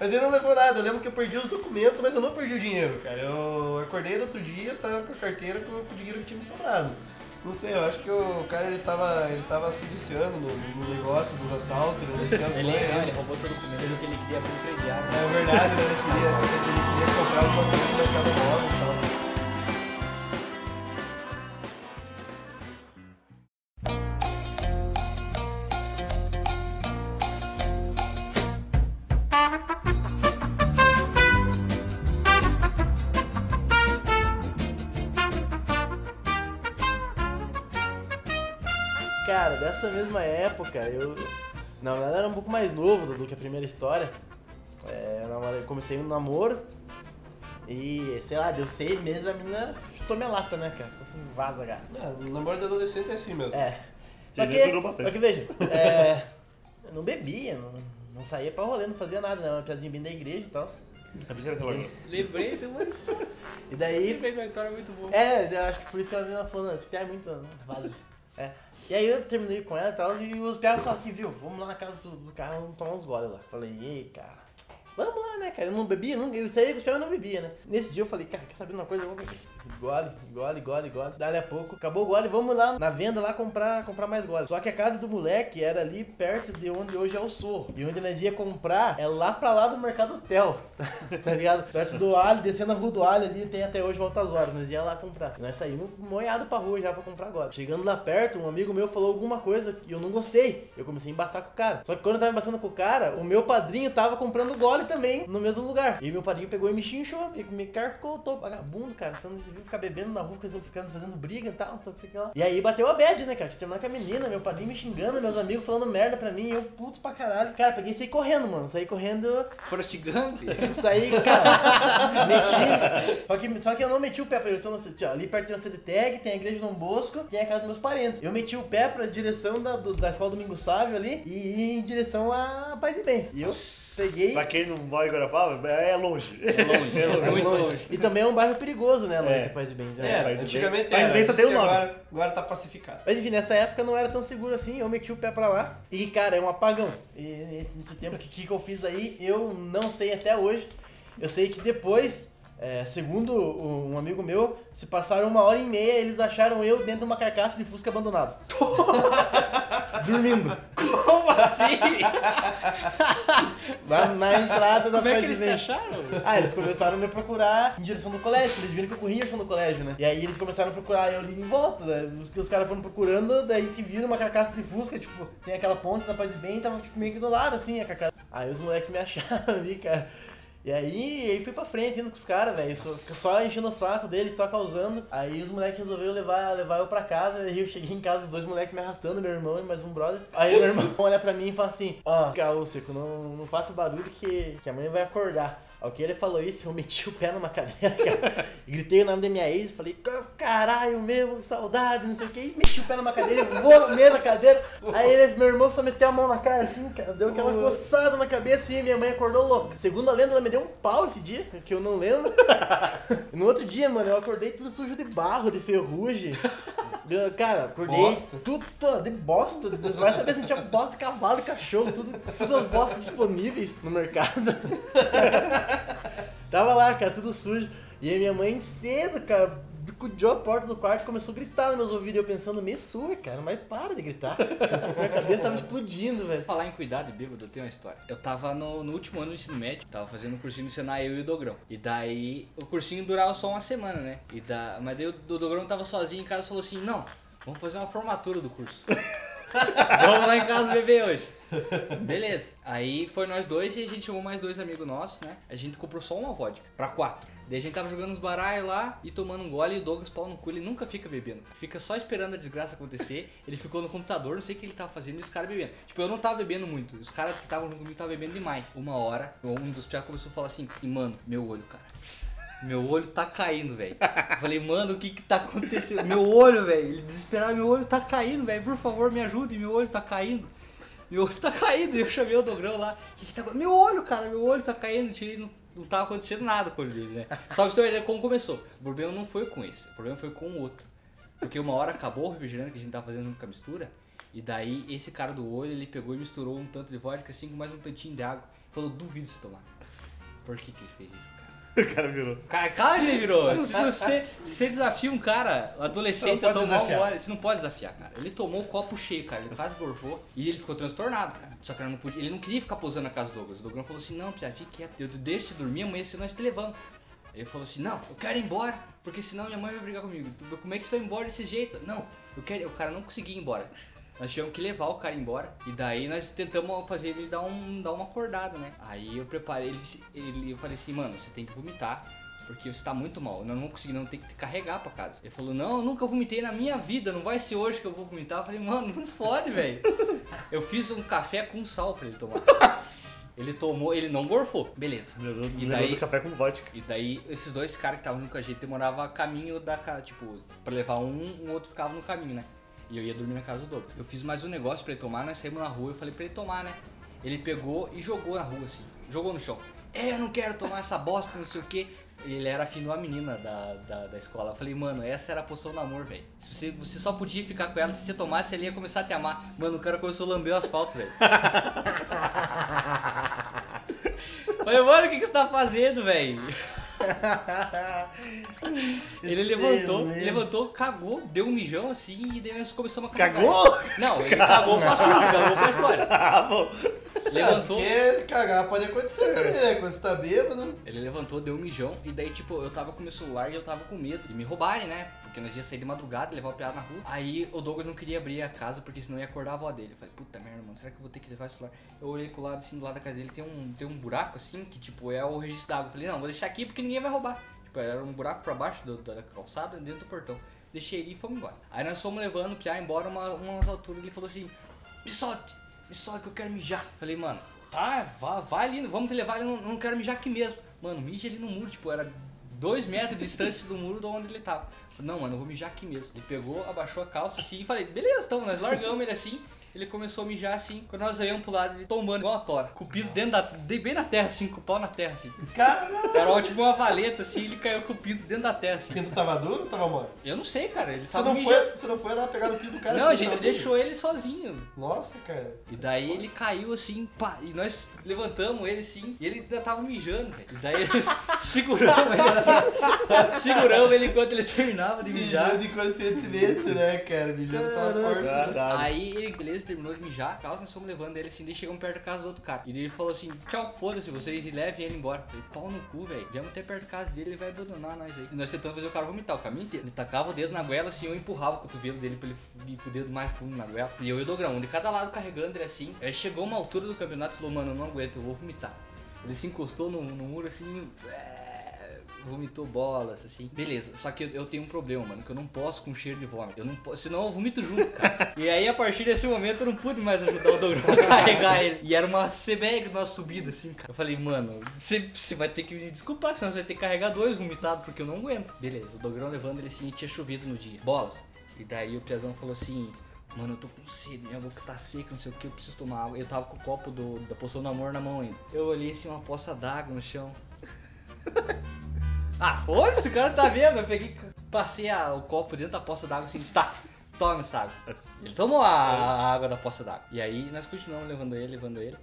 Mas ele não levou nada. Eu lembro que eu perdi os documentos, mas eu não perdi o dinheiro, cara. Eu acordei no outro dia, tava com a carteira com, com o dinheiro que tinha me sobrado. Não sei, eu acho que o cara ele tava, ele tava se viciando no, no negócio dos assaltos? Ele tinha as Ele, manhas, não, né? ele roubou todo o documento que ele queria pro crediário. É verdade, né? Ele queria, ele queria comprar alguma coisa no mercado móvel e tal. Dessa mesma época, eu. Na verdade, era um pouco mais novo do, que a primeira história. É, eu namorei- eu comecei um namoro e, sei lá, deu seis meses a menina chutou minha lata, né, cara? Falei assim, vaza, cara. É, o namoro de adolescente é assim mesmo. É. Só que, só que veja, é, eu não bebia, não, não saía pra rolê, não fazia nada, né? Uma piazinha bem da igreja e tal. A celular. Lembrei de uma história. E daí Lembrei de uma história muito boa. É, eu acho que por isso que ela veio falando, esse piá é muito né, vaso. É. E aí eu terminei com ela e tal, e os piá falaram assim, viu, vamos lá na casa do, do cara, vamos tomar uns goles lá. Falei, ei, cara, vamos lá, né, cara? Eu não bebia, não, eu saí com os mas não bebia, né? Nesse dia eu falei, cara, quer saber uma coisa? Eu vou. Gole, gole, gole, gole. Dali a pouco, acabou o gole, vamos lá na venda lá comprar, comprar mais gole. Só que a casa do moleque era ali perto de onde hoje é o Sorro. E onde nós ia comprar é lá pra lá do Mercado Hotel, tá ligado? Perto do Alho, descendo a rua do Alho ali, tem até hoje voltas horas. Nós ia lá comprar. Nós saímos moiado pra rua já pra comprar agora. Chegando lá perto, um amigo meu falou alguma coisa e eu não gostei. Eu comecei a embaçar com o cara. Só que quando eu tava embaçando com o cara, o meu padrinho tava comprando gole também no mesmo lugar. E meu padrinho pegou e me chinchou, me, me carcotou. Vagabundo, cara. Então você viu ficar bebendo na rua, porque eles vão ficando fazendo briga e tal, não sei o que lá. E aí bateu a bad, né, cara? De terminar com a menina, meu padrinho me xingando, meus amigos falando merda pra mim, eu puto pra caralho. Cara, peguei e saí correndo, mano. Saí correndo. Gump. Saí, cara, meti. Só que, só que eu não meti o pé pra direção. ó, Ali perto tem o CDTEG, tem a igreja Dom Bosco, tem a casa dos meus parentes. Eu meti o pé pra direção da, do- da escola Domingo Sávio ali e em direção a Paz e Bens. E eu peguei. Pra quem não mora em Guarapava, é longe. É longe, é muito longe. E também é um bairro perigoso, né, lá É. Paz e Bens. né? É, Paz e antigamente Bem- Paz e só tem o nome. Agora, agora tá pacificado. Mas enfim, nessa época não era tão seguro assim, eu meti o pé pra lá. E, cara, é um apagão. E nesse, nesse tempo que, que eu fiz aí, eu não sei até hoje. Eu sei que depois, é, segundo um amigo meu, se passaram uma hora e meia, eles acharam eu dentro de uma carcaça de Fusca abandonado. Dormindo. Como assim? Lá na entrada da Como é que eles te Bem. acharam? Ah, eles começaram a me procurar em direção do colégio, eles viram que eu corria em direção do colégio, né? E aí eles começaram a procurar eu ali em volta, né? Os, os caras foram procurando, daí se viram uma carcaça de Fusca, tipo, tem aquela ponte da Paz e Bem, tava tipo, meio que do lado, assim, a carcaça. Aí os moleques me acharam ali, cara. E aí, aí fui pra frente, indo com os caras, velho, só, só enchendo o saco deles, só causando. Aí os moleques resolveram levar, levar eu pra casa, aí eu cheguei em casa, os dois moleques me arrastando, meu irmão e mais um brother. Aí meu irmão olha pra mim e fala assim, ó, caô, seco, não, não faça barulho que, que a mãe vai acordar. Ao que ele falou isso, eu meti o pé numa cadeira, cara. Gritei o nome da minha ex, falei, "Ca- caralho, meu, que saudade, não sei o que. E meti o pé numa cadeira, voou no meio da cadeira. Aí ele, meu irmão só meteu a mão na cara assim, cara. Deu aquela coçada na cabeça e minha mãe acordou louca. Segundo a lenda, ela me deu um pau esse dia, que eu não lembro. No outro dia, mano, eu acordei tudo sujo de barro, de ferrugem. Cara, acordei Bosta. tudo de bosta. Vai saber se tinha bosta cavalo cachorro, tudo, tudo as bostas disponíveis no mercado. Tava lá, cara, tudo sujo. E aí minha mãe cedo, cara, bicudiou a porta do quarto e começou a gritar nos meus ouvidos. E eu pensando, me sua, cara, mas para de gritar. Minha cabeça tava explodindo, velho. Falar em cuidado de bêbado, eu tenho uma história. Eu tava no, no último ano do ensino médio, tava fazendo um cursinho de Senai, eu e o Dogrão. E daí, o cursinho durava só uma semana, né? E da, mas daí o Dogrão tava sozinho em casa e falou assim, não, vamos fazer uma formatura do curso. vamos lá em casa beber hoje. Beleza. Aí foi nós dois e a gente chamou mais dois amigos nossos, né? A gente comprou só uma vodka, pra quatro. Daí a gente tava jogando uns baralhos lá e tomando um gole e o Douglas pau no cu, ele nunca fica bebendo. Fica só esperando a desgraça acontecer. Ele ficou no computador, não sei o que ele tava fazendo e os caras bebendo. Tipo, eu não tava bebendo muito. Os caras que estavam junto comigo estavam bebendo demais. Uma hora, um dos piá começou a falar assim, e mano, meu olho, cara. Meu olho tá caindo, velho. Falei, mano, o que que tá acontecendo? Meu olho, velho. Ele desesperado, meu olho tá caindo, velho. Por favor, me ajude, meu olho tá caindo. Meu olho tá caindo. E eu chamei o Dogrão lá. O que que tá? Meu olho, cara, meu olho tá caindo. Tirei, não, não tava acontecendo nada com dele, né? Só pra você ter como começou. O problema não foi com esse, o problema foi com o outro. Porque uma hora acabou o refrigerante que a gente tava fazendo com a mistura. E daí esse cara do olho, ele pegou e misturou um tanto de vodka assim com mais um tantinho de água. Falou, duvido se tomar. Por que que ele fez isso, cara? O cara virou. Cara, claro que ele virou. Se você, se você desafia um cara, um adolescente, a tomar um gole, você não pode desafiar, cara. Ele tomou o copo cheio, cara. Ele quase gorfou e ele ficou transtornado, cara. Só que ele não, podia, ele não queria ficar posando na casa do Douglas. O Douglas falou assim: Não, Pia, fique quieto. Eu deixo você dormir, amanhã se nós te levamos. Ele falou assim: Não, eu quero ir embora, porque senão minha mãe vai brigar comigo. Como é que você vai embora desse jeito? Não, eu quero. O cara não conseguia ir embora. Nós tivemos que levar o cara embora. E daí nós tentamos fazer ele dar, um, dar uma acordada, né? Aí eu preparei ele, ele. Eu falei assim, mano, você tem que vomitar. Porque você tá muito mal. Eu não vou conseguir, não tem que te carregar pra casa. Ele falou, não, eu nunca vomitei na minha vida. Não vai ser hoje que eu vou vomitar. Eu falei, mano, não fode, velho. Eu fiz um café com sal pra ele tomar. Ele tomou, ele não gorfou. Beleza. Lembrou, E daí- do café com vodka. E daí, esses dois caras que estavam com a gente demoravam a caminho da casa, tipo, pra levar um, um outro ficava no caminho, né? E eu ia dormir na casa do Douglas. Eu fiz mais um negócio pra ele tomar, nós saímos na rua, eu falei pra ele tomar, né? Ele pegou e jogou na rua, assim, jogou no chão. É, eu não quero tomar essa bosta, não sei o quê. Ele era afim de uma menina da, da, da escola. Eu falei, mano, essa era a poção do amor, velho. Se Você, você só podia ficar com ela se você tomasse, ele ia começar a te amar. Mano, o cara começou a lamber o asfalto, velho. Falei, mano, o que, que você tá fazendo, velho? ele levantou, mesmo. levantou, cagou, deu um mijão assim e daí nós começamos a cagar. Cagou? Não, ele cagou pra assunto, cagou pra história. Ah, bom. Levantou, Porque cagar pode acontecer também, né? Quando você tá bêbado. ele levantou, deu um mijão e daí tipo, eu tava com meu celular e eu tava com medo de me roubarem, né? Porque nós ia sair de madrugada, levar o piada na rua. Aí o Douglas não queria abrir a casa porque senão ia acordar a avó dele. Eu falei, puta merda, mano, será que eu vou ter que levar o celular? Eu olhei pro lado assim, do lado da casa dele tem um, tem um buraco assim, que tipo é o registro d'água. Eu falei, não, vou deixar aqui porque ninguém vai roubar. Tipo, era um buraco pra baixo do- da calçada, dentro do portão. Deixei ele e fomos embora. Aí nós fomos levando o Piá embora uma, umas alturas. Ele falou assim: Me solte, me solte que eu quero mijar. Falei, mano, tá, vai, vai ali, vamos te levar. Eu não, não quero mijar aqui mesmo. Mano, mija ali no muro, tipo, era dois metros de distância do muro de onde ele tava. Falei, não, mano, eu vou mijar aqui mesmo. Ele pegou, abaixou a calça assim e falei, beleza, então, nós largamos ele assim. Ele começou a mijar assim. Quando nós olhamos pro lado, ele tombando igual uma tora. Cupido dentro da. de- bem na terra, assim, com o pau na terra, assim. Caralho! Era tipo uma valeta, assim, ele caiu com o pinto dentro da terra, O assim. pinto tava duro ou tava mole? Eu não sei, cara. Ele Você tava não, mijando. foi, você não foi lá pegar no pinto do cara? Não, a gente deixou ele sozinho. Nossa, cara. E daí ele caiu assim, pá, e nós levantamos ele assim, e ele ainda tava mijando, velho. E daí seguramos ele assim, seguramos ele enquanto ele terminava de mijar. Mijando inconscientemente, né, cara? Mijando pela força. né? Aí ele, beleza, terminou de mijar, calça, nós fomos levando ele assim, daí chegamos perto da casa do outro cara. E ele falou assim, tchau, foda-se vocês, e levem ele embora. Falei, pau no cu, velho. Viemos até perto da casa dele, ele vai abandonar nós aí. E nós tentamos fazer o cara vomitar o caminho inteiro. Ele tacava o dedo na goela assim, eu empurrava o cotovelo dele pra ele ir com o dedo mais fundo na goela. E eu e o Dogrão, um de cada lado carregando ele assim. Aí chegou uma altura do campeonato e falou, mano, eu não aguento, eu vou vomitar. Ele se encostou no, no muro assim. é, Vomitou bolas, assim. Beleza, só que eu, tenho um problema, mano, que eu não posso com cheiro de vômito. Eu não posso, senão eu vomito junto, cara. e aí, a partir desse momento, eu não pude mais ajudar o Dogrão a carregar ele. E era uma CBEG numa subida, assim, cara. Eu falei, mano, você você vai ter que me desculpar, senão você vai ter que carregar dois vomitados, porque eu não aguento. Beleza, o Dogrão levando ele assim, e tinha chovido no dia. Bolas. E daí o Piazão falou assim. Mano, eu tô com sede, minha boca tá seca, não sei o que, eu preciso tomar água. Eu tava com o copo do, da poção do amor na mão ainda. Eu olhei assim, uma poça d'água no chão. ah, foda-se, o cara tá vendo. Eu peguei, passei a- o copo dentro da poça d'água assim, tá, toma essa água. Ele tomou a, água da poça d'água. E aí nós continuamos levando ele, levando ele.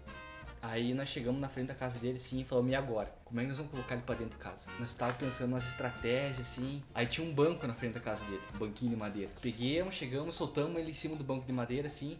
Aí nós chegamos na frente da casa dele assim e falamos, e agora? Como é que nós vamos colocar ele pra dentro de casa? Nós tava pensando nas estratégias assim. Aí tinha um banco na frente da casa dele, um banquinho de madeira. Peguemos, chegamos, soltamos ele em cima do banco de madeira assim.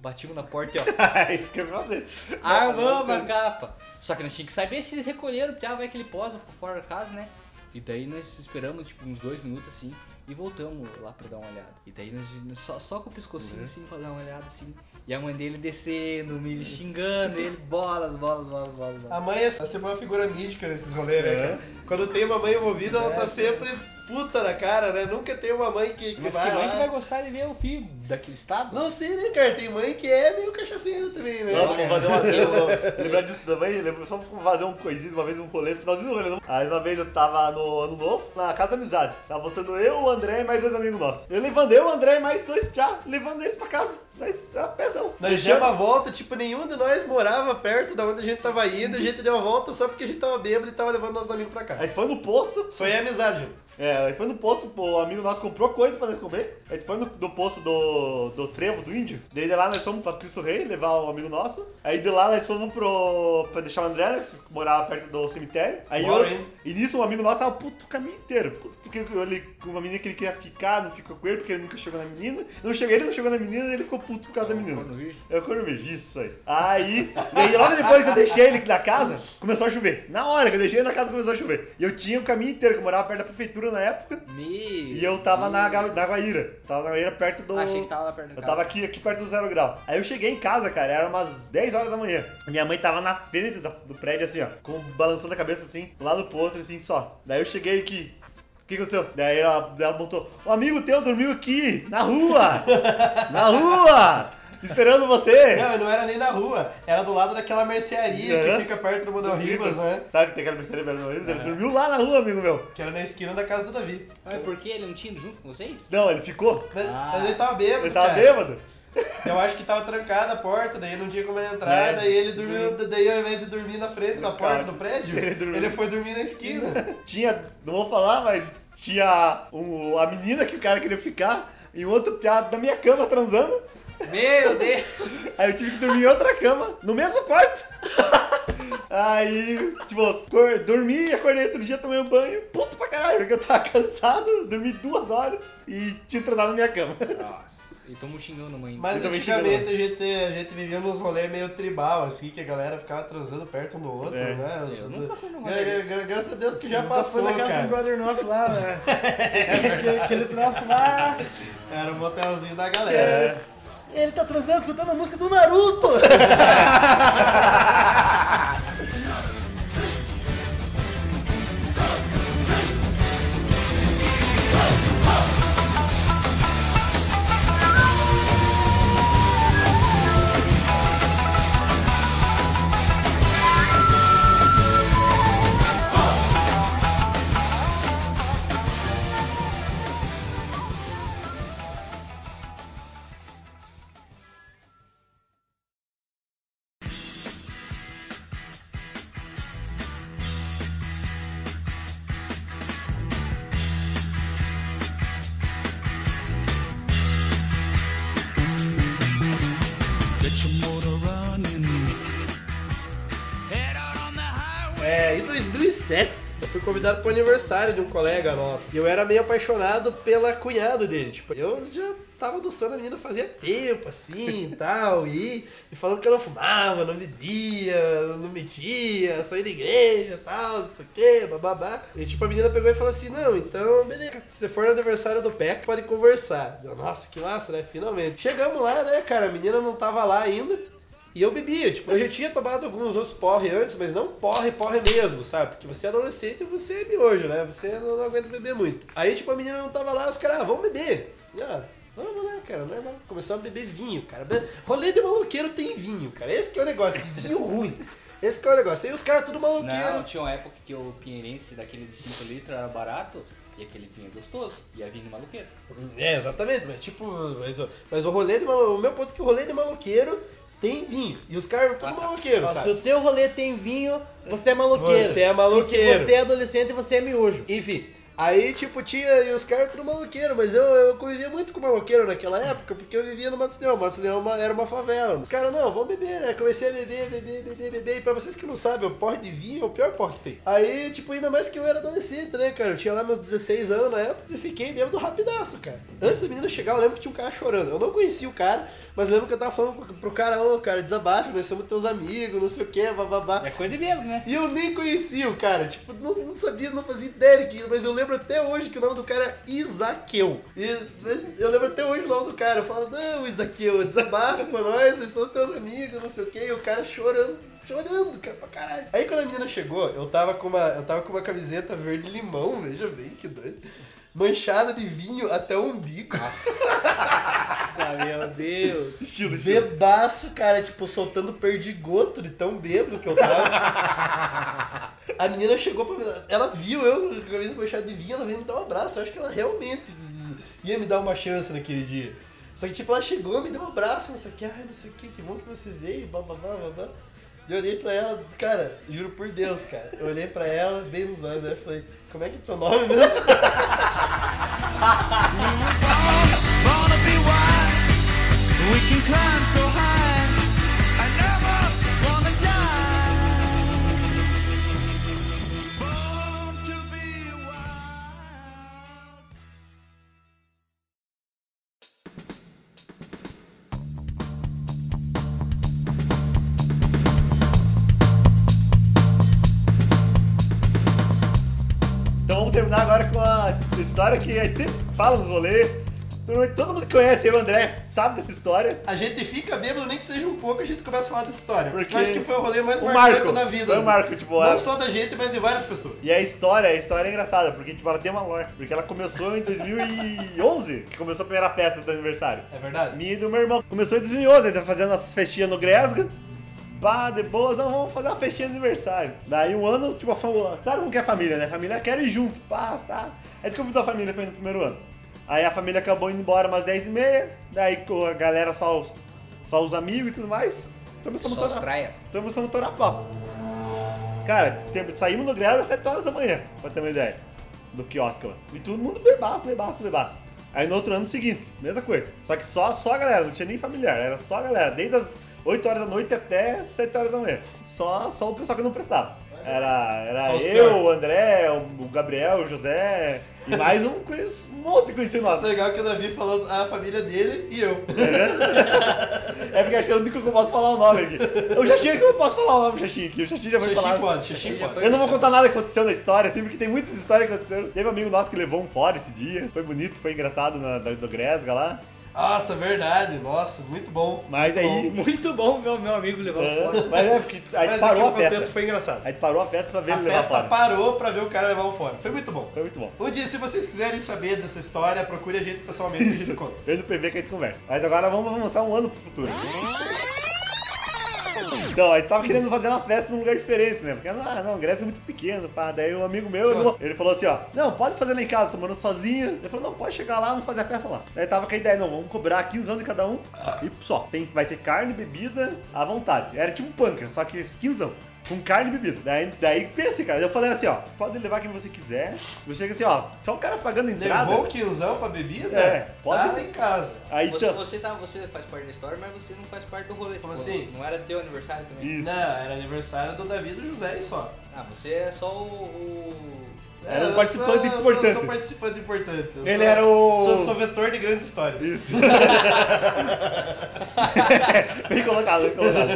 Batimos na porta e ó, É isso que eu ia fazer. armamos a capa. Só que nós tínhamos que saber se eles recolheram, porque ah, vai que ele posa por fora da casa, né? E daí nós esperamos tipo uns dois minutos assim e voltamos lá pra dar uma olhada. E daí nós, só, só com o pescocinho assim pra dar uma olhada assim. E a mãe dele descendo, me xingando, ele, bolas, bolas, bolas, bolas. bolas. A mãe é sempre uma figura mítica nesses rolês, né, É. Quando tem uma mãe envolvida, ela tá sempre puta na cara, né? Nunca tem uma mãe que, que Mas vai que mãe lá- que vai gostar de ver o filho daquele estado? Não sei, né, cara? Tem mãe que é meio cachaceira também, né? Nossa, vamos fazer uma vez. Lembrar disso também? Lembra só pra fazer um coisinho uma vez, um rolê, finalzinho do rolê. não? Aí uma vez eu tava no ano novo, na casa da amizade. Tava voltando eu, o André e mais dois amigos nossos. Eu levando eu, o André e mais dois já, levando eles pra casa. Nós, a pezão. Nós Deixamos- demos a volta, tipo, nenhum de nós morava perto da onde a gente tava indo, a gente deu a volta só porque a gente tava bêbado e tava levando nossos amigos pra cá. gente foi no posto, Foi a amizade. É, foi no posto, pô, o amigo nosso comprou coisa pra nós comer. A gente foi no, no posto do, do Trevo, do Índio. Daí de lá nós fomos pra Cristo Rei levar o amigo nosso. Aí de lá nós fomos pro. pra deixar o André, né, que morava perto do cemitério. Aí Bora, eu, e nisso um amigo nosso tava puto o caminho inteiro. Puto, porque ele, com uma menina que ele queria ficar, não ficou com ele, porque ele nunca chegou na menina. Não chegou, ele não chegou na menina e ele ficou puto por causa da menina. É o corno virgem, isso aí. Aí, daí logo depois que eu deixei ele na casa, começou a chover. Na hora que eu deixei ele na casa, começou a chover. E eu tinha o caminho inteiro, que eu morava perto da prefeitura na época. E eu tava na, na Guaíra. Tava na Guaíra perto do. Achei que tava lá perto da Eu casa. tava aqui, aqui perto do zero grau. Aí eu cheguei em casa, cara, era umas 10 horas da manhã. Minha mãe tava na frente do prédio, assim, ó, com, balançando a cabeça assim, um lado pro outro, assim, só. Daí eu cheguei aqui. O que aconteceu? Daí ela, ela botou: O amigo teu dormiu aqui, na rua! na rua! Esperando você! Não, não era nem na rua, era do lado daquela mercearia que fica perto do Manuel Ribas, né? Sabe que tem aquela besteira perto do Ribas? Ele dormiu lá na rua, amigo meu. Que era na esquina da casa do Davi. Mas por que ele não tinha ido junto com vocês? Não, ele ficou. Mas, Ah. mas ele tava bêbado. Ele tava cara. bêbado. Eu acho que tava trancada a porta, daí não tinha como ele entrar, É. daí ele dormiu, daí ao invés de dormir na frente da porta do prédio, Ele ele, foi dormir na esquina. Tinha, não vou falar, mas tinha um, a menina que o cara queria ficar e um outro piado na minha cama transando. Meu Deus! Aí eu tive que dormir em outra cama, no mesmo quarto. Aí, tipo, cor- dormi, acordei outro dia, tomei um banho, puto pra caralho, porque eu tava cansado, dormi duas horas e tinha transado na minha cama. Nossa. E tamo xingando a mãe. Mas Eu também antigamente a gente, a gente vivia nos rolês meio tribal, assim, que a galera ficava transando perto um do outro, É. né? Eu nunca fui num rolê Graças a Deus que já passou, fui na casa do cara. brother nosso lá, né? aquele, aquele troço lá. Era o motelzinho da galera. Ele tá transando, escutando a música do Naruto. pro aniversário de um colega nosso. E eu era meio apaixonado pela cunhada dele. Tipo, eu já tava adoçando a menina fazia tempo, assim tal. E, e falando que não fumava, não bebia, não metia, saía da igreja tal, não sei o que, bababá. E tipo, a menina pegou e falou assim: Não, então, beleza. Se você for no aniversário do PEC, pode conversar. Eu, Nossa, que massa, né? Finalmente. Chegamos lá, né, cara? A menina não tava lá ainda. E eu bebia, tipo, eu já tinha tomado alguns outros porre antes, mas não porre, porre mesmo, sabe? Porque você é adolescente e você é miojo, né? Você não, não aguenta beber muito. Aí, tipo, a menina não tava lá, os caras, ah, vamos beber. E, ah, vamos né, cara, normal. Começamos a beber vinho, cara. Rolê de maloqueiro tem vinho, cara. Esse que é o negócio, vinho ruim. Esse que é o negócio. Aí os caras tudo maloqueiro. Não, tinha uma época que o pinheirense daquele de 5 litros era barato e aquele vinho é gostoso. E é vinho maluqueiro. É, exatamente, mas tipo, mas, o- mas o rolê de malo... o meu ponto é que o rolê de maloqueiro tem vinho. E os caras tudo maloqueiro, Ó, Se sabe? o teu rolê tem vinho, você é maloqueiro. Você é maloqueiro. E se você é adolescente, você é miojo. Enfim, aí tipo tinha e os caras tudo maloqueiro, mas eu, eu convivia muito com maloqueiro naquela época, porque eu vivia no Mato Leão. Mato Leão era uma favela. Os caras, não, vamos beber, né? Comecei a beber, beber, beber, beber. E pra vocês que não sabem, o porre de vinho é o pior porre que tem. Aí, tipo, ainda mais que eu era adolescente, né, cara? Eu tinha lá meus 16 anos na época e fiquei bêbado rapidaço, cara. Antes da menina chegar, eu lembro que tinha um cara chorando. Eu não conhecia o cara, mas lembro que eu tava falando pro- cara, ô, cara, desabafa, nós somos teus amigos, não sei o que, bababá. É coisa de bêbado, né? E eu nem conhecia o cara, tipo, não, não sabia, não fazia ideia mas eu lembro até hoje que o nome do cara é Isaqueu. E eu lembro até hoje o nome do cara. Eu falo, não, Isaqueu, desabafa pra nós, nós somos teus amigos, não sei o que, e o cara chorando, chorando, cara, pra caralho. Aí quando a menina chegou, eu tava com uma, eu tava com uma camiseta verde limão, veja bem, que doido. Manchada de vinho até o umbigo. Nossa, meu Deus. Estilo, estilo. Bebaço, cara, tipo, soltando perdigoto de tão bêbado que eu tava. A menina chegou pra mim, ela viu eu com a camisa manchada de vinho, ela veio me dar um abraço. Eu acho que ela realmente ia me dar uma chance naquele dia. Só que, tipo, ela chegou, me deu um abraço, não sei o que, ai, não sei o que, que bom que você veio, blá blá blá blá blá. E eu olhei pra ela, cara, juro por Deus, cara. Eu olhei pra ela, bem nos olhos, aí eu falei, como é que é teu nome mesmo? We can climb so high. História que a gente fala nos rolês. Todo mundo que conhece eu, André, sabe dessa história. A gente fica bêbado, nem que seja um pouco, a gente começa a falar dessa história. Porque eu acho que foi o rolê mais o marcante na vida. foi o Marco, tipo, Não a- só da gente, mas de várias pessoas. E a história, a história é engraçada, porque tipo, ela tem uma lore. Porque ela começou em 2011, que começou a primeira festa do aniversário. É verdade? Minha e do meu irmão. Começou em 2011, ele tá fazendo as festinhas no Gresga. Pá, de boas, não, vamos fazer uma festinha de aniversário. Daí um ano, tipo, a família. Sabe como que é a família, né? A família quer ir junto. Pá, tá. Aí tu convidou a família pra ir no primeiro ano. Aí a família acabou indo embora umas 10 e meia. Daí a galera, só os, só os amigos e tudo mais. Começamos Só a praia. Começamos a torar pau. Cara, tem- saímos no Gresga às 7 horas da manhã, pra ter uma ideia. Do quiosque lá. E todo mundo bebaço, bebaço, bebaço. Aí no outro ano seguinte, mesma coisa. Só que só, só a galera, não tinha nem familiar, era só a galera. Desde as 8 horas da noite até 7 horas da manhã. Só, só o pessoal que não prestava. Era, era eu, pior. o André, o Gabriel, o José e mais um, um monte de conhecido nosso. legal que o Davi falou a família dele e eu. É porque acho que é o único que eu posso falar o nome aqui. O Xaxim que eu posso falar o nome do Xaxim aqui. O Xaxim já foi Xixi falado. pode, xixi Já pode. foi. Eu não vou contar nada que aconteceu na história, assim, porque tem muitas histórias que aconteceram. Teve um amigo nosso que levou um fora esse dia. Foi bonito, foi engraçado na, do, do Gresga lá. Nossa, verdade. Nossa, muito bom. Mas muito aí. bom. Muito bom ver o meu amigo levar É, fora. mas é porque aí Mas parou a o festa. foi engraçado. Aí parou a festa pra ver A ele levar festa fora. parou pra ver o cara levar o fora. Foi muito bom. Foi muito bom. Um dia, se vocês quiserem saber dessa história, procure a gente pessoalmente que a gente conta. Eu no PV que a gente conversa. Mas agora vamos avançar um ano pro futuro. Então, aí tava querendo fazer uma festa num lugar diferente, né? Porque, ah, não, Grécia é muito pequeno, pá. Daí um amigo meu, ele, Nossa. ele falou assim, ó, não, pode fazer lá em casa, tô morando sozinho. Ele falou, não, pode chegar lá, vamos fazer a festa lá. Daí tava com a ideia, não, vamos cobrar 15 anos de cada um e só. Tem, vai ter carne, bebida à vontade. Era tipo um panca, só que 15 anos. Com carne e bebida. Daí, daí pense, cara. Eu falei assim, ó, pode levar quem você quiser. Você chega assim, ó, só o cara pagando entrada. Levou o quinzão pra bebida? É, pode- Tá lá em casa. Aí Você, então. você, tá, você faz parte da história, mas você não faz parte do rolê. Como Tipo, assim? Não era teu aniversário também? Isso. Não, era aniversário do Davi e do José e só. Ah, você é só o. o- Era um eu participante sou- importante. Sou, sou participante importante. Eu Ele sou- era o- Sou, sou vetor de grandes histórias. Isso. bem colocado, bem colocado.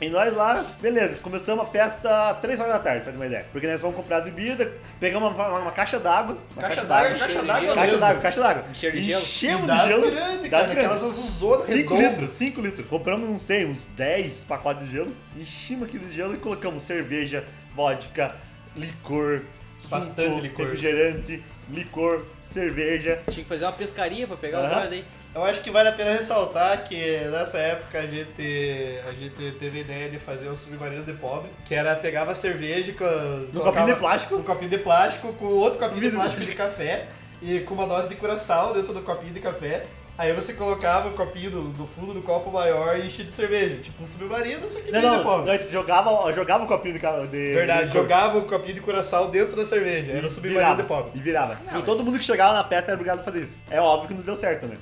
E nós lá, beleza, começamos a festa às 3 horas da tarde, pra ter uma ideia. Porque nós fomos comprar as bebidas, pegamos uma, uma- uma caixa d'água. Caixa d'água, caixa d'água. Caixa d'água, caixa d'água. Cheiro de gelo. Enchemos de gelo. grandes, das cara, grandes. aquelas azuzonas 5 redondas. litros, 5 litros. Compramos, não sei, uns 10 pacotes de gelo. Enchimos aquele de gelo e colocamos cerveja, vodka, licor, Bastante suco, licor. refrigerante, licor, cerveja. Tinha que fazer uma pescaria pra pegar Aham. o guarda aí. Eu acho que vale a pena ressaltar que nessa época a gente, a gente teve a ideia de fazer um submarino de pobre, que era pegava cerveja com, No colocava- copinho de plástico. um copinho de plástico com outro copinho de Vidro. plástico de café e com uma dose de curaçao dentro do copinho de café. Aí você colocava o copinho do, do fundo do copo maior e enchia de cerveja, tipo um submarino, só que Não, de não, pobre. não, jogava, jogava o copinho de, de Verdade, licor. jogava o copinho de curaçao dentro da cerveja, era E o submarino virava, de pobre. E virava. Tipo, todo mundo que chegava na festa era obrigado a fazer isso. É óbvio que não deu certo, né?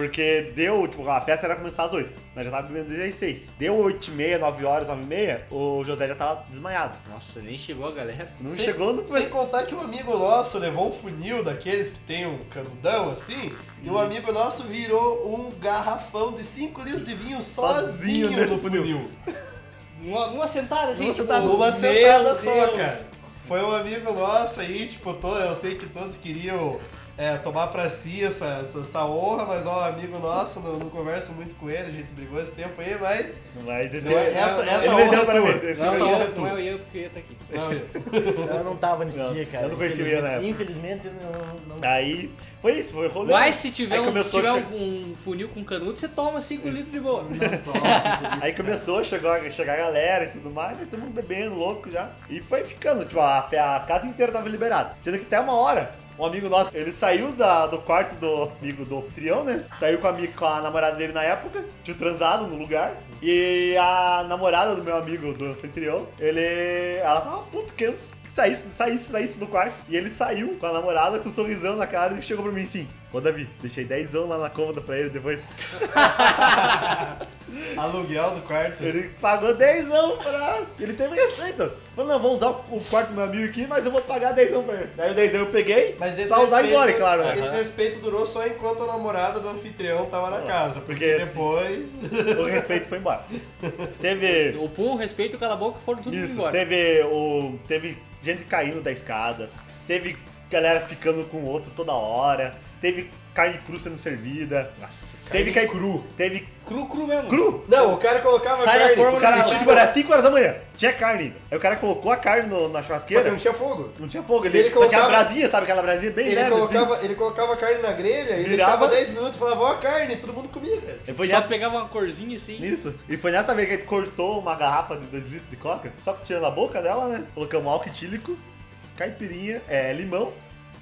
Porque deu, tipo, a festa era começar às 8. Nós já tava bebendo desde as 6. Deu 8 e meia, 9 horas, 9 e meia, o José já tava desmaiado. Nossa, nem chegou a galera. Não Sem- chegou no Sem contar que um amigo nosso levou um funil daqueles que tem um canudão assim, e um amigo nosso virou um garrafão de 5 litros de vinho sozinho, Sozinho no funil. funil. Numa, numa sentada assim, Numa tipo, sentada, meu sentada só, Deus. cara. Foi um amigo nosso aí, tipo, to- eu sei que todos queriam é, tomar pra si essa, essa, essa honra, mas ó, amigo nosso, não, não converso muito com ele, a gente brigou esse tempo aí, mas. Mas esse Não, essa- ele essa mereceu honra é parabéns. tua. Esse Não, essa Não, honra é não é o Ian porque eu ia tá aqui. Não, eu- Eu não tava nesse Não, dia, cara. eu não conheci o Ian na época. Infelizmente, não. não... Aí foi isso, foi rolê. Mas se tiver, Aí um, se tiver um, che- um funil com canudo, você toma 5 litros de boa. Aí começou, chegou a chegar a galera e tudo mais, aí todo mundo bebendo, louco já. E foi ficando, tipo, a, a casa inteira tava liberada. Sendo que até uma hora, Um amigo nosso, ele saiu da, do quarto do amigo do anfitrião, né? Saiu com a, com a namorada dele na época, tinha transado no lugar. E a namorada do meu amigo do anfitrião, ele. Ela tava puto querendo que saísse, saísse, saísse do quarto. E ele saiu com a namorada com um sorrisão na cara e chegou pra mim assim: Ô Davi, deixei dezão lá na cômoda pra ele depois. Aluguel do quarto. Ele pagou dezão pra. Ele teve respeito. Falou, não, vou usar o quarto do meu amigo aqui, mas eu vou pagar dezão pra ele. Daí o dezão eu peguei, Mas esse pra usar respeito- embora, claro. né? Esse respeito durou só enquanto a namorada do anfitrião tava na casa. Porque, porque depois. O respeito foi embora. Teve. O pum, o respeito, cala a boca, foram tudo Isso, embora. teve o. Teve gente caindo da escada, teve galera ficando com o outro toda hora, teve carne cru sendo servida, teve carne cru, teve Cru, cru mesmo. cru! Não, o cara colocava Sai da carne. forma O cara, Tipo- tipo, era 5 horas da manhã, tinha carne. Aí o cara colocou a carne no- na Só que churrasqueira, não tinha fogo. não tinha fogo, ele, Ele só tinha colocava- brasinha, sabe aquela brasinha bem Ele leve assim. colocava, ele colocava a carne na grelha e Virava. deixava 10 minutos e falava, ó a carne, todo mundo comia, cara. E foi Só nessa, pegava uma corzinha assim. Isso. E foi nessa vez que a gente cortou uma garrafa de 2 litros de coca, só que tirando a boca dela, né? Colocamos álcool etílico, caipirinha, é, limão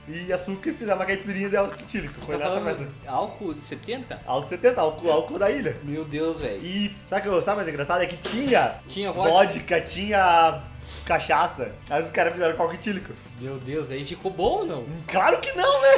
e açúcar e fizemos uma caipirinha de álcool etílico. Foi Tá nessa festa. álcool de 70? Álcool 70, álcool, álcool da ilha. Meu Deus, velho. E sabe o que sabe mais engraçado? É que tinha Tinha vodka? vodka, tinha cachaça. Aí os caras fizeram com álcool etílico. Meu Deus, aí ficou bom ou não? Claro que não, né?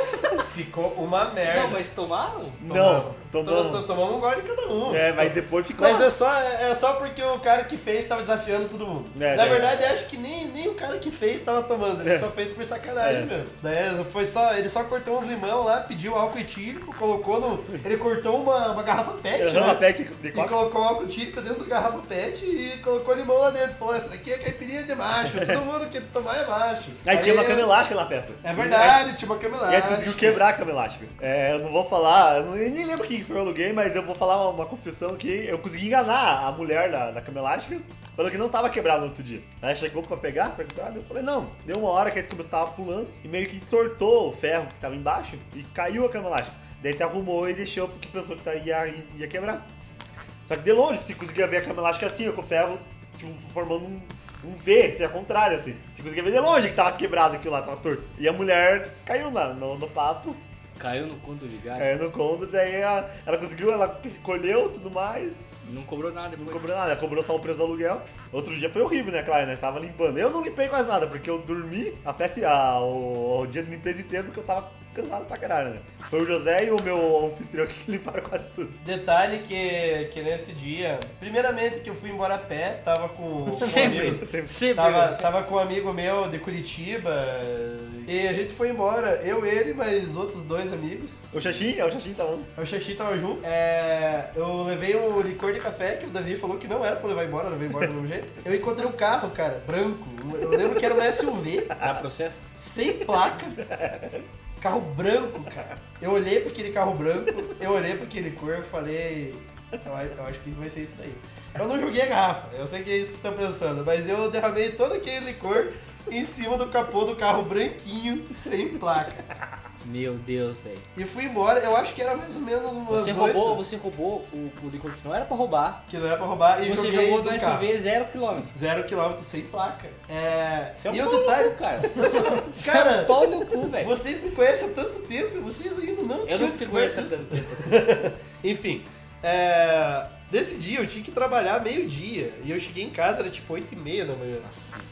Ficou uma merda. Não, mas tomaram? Não, Tomamos, tomamos. tomamos um gole de cada um. É, mas depois ficou. Mas é só, é só porque o cara que fez tava desafiando todo mundo. É, Na é. verdade, acho que nem, nem o cara que fez tava tomando, ele É. só fez por sacanagem É. mesmo. Daí foi só, ele só cortou uns limão lá, pediu álcool etílico, colocou no. Ele cortou uma, uma garrafa pet, né? uma pet de E coca. colocou álcool etílico dentro da garrafa pet e colocou limão lá dentro. Falou, essa daqui é caipirinha de macho, todo mundo que tomar é macho. Aí tinha uma cama elástica na festa. É verdade, tinha uma cama E aí elástica. conseguiu quebrar a cama elástica. É, eu não vou falar, eu, nem lembro quem foi eu aluguei, mas eu vou falar uma, uma confissão que eu consegui enganar a mulher da, da cama elástica. Falou que não tava quebrado no outro dia. Ela chegou pra pegar, pra quebrar, eu falei, não. Deu uma hora que a cama tava pulando e meio que entortou o ferro que tava embaixo e caiu a cama elástica. Daí te arrumou e deixou porque pensou que tá- ia, ia quebrar. Só que de longe você conseguia ver a cama elástica assim, ó, com o ferro tipo, formando um, um V, assim, ao contrário, assim. Você conseguia ver de longe que tava quebrado aquilo lá, tava torto. E a mulher caiu na, no, no papo, Caiu no conto de gás. caiu no cômodo, daí ela, ela conseguiu, ela colheu tudo mais, Não cobrou nada não depois. cobrou nada, ela cobrou só o preço do aluguel. Outro dia foi horrível, né, claro, né? Tava limpando. Eu não limpei quase nada, porque eu dormi a festa, a, o, o dia de limpeza inteiro, porque eu tava cansado pra caralho, né? Foi o José e o meu anfitrião que limparam quase tudo. Detalhe que, que nesse dia, primeiramente que eu fui embora a pé, tava com, com um Sempre. amigo. Sempre. Tava, tava com um amigo meu de Curitiba e a gente foi embora, eu, ele, mais outros dois amigos. O Xaxim, é o Xaxim tá bom. O Xaxi tava junto. É, eu levei um licor de café que o Davi falou que não era pra levar embora, eu levei embora do mesmo jeito. Eu encontrei um carro, cara, branco. Eu lembro que era um SUV, Dá processo? sem placa. Carro branco, cara. Eu olhei pra aquele carro branco, eu olhei pra aquele cor e falei. Eu, acho- que vai ser isso daí. Eu não joguei a garrafa, eu sei que é isso que você tá pensando, mas eu derramei todo aquele licor em cima do capô do carro branquinho, sem placa. Meu Deus, velho. E fui embora, eu acho que era mais ou menos umas Você roubou, você roubou o, o licor que não era pra roubar. Que não era pra roubar, e você jogou do. SUV zero quilômetro. Zero quilômetro sem placa. É... Você é um e o detalhe, cara. Você é cara, um pau no cu, velho. vocês me conhecem há tanto tempo e vocês ainda não Eu não te conheço há tanto tempo assim. Enfim, é... nesse dia eu tinha que trabalhar meio-dia e eu cheguei em casa, era tipo 8 e meia da manhã.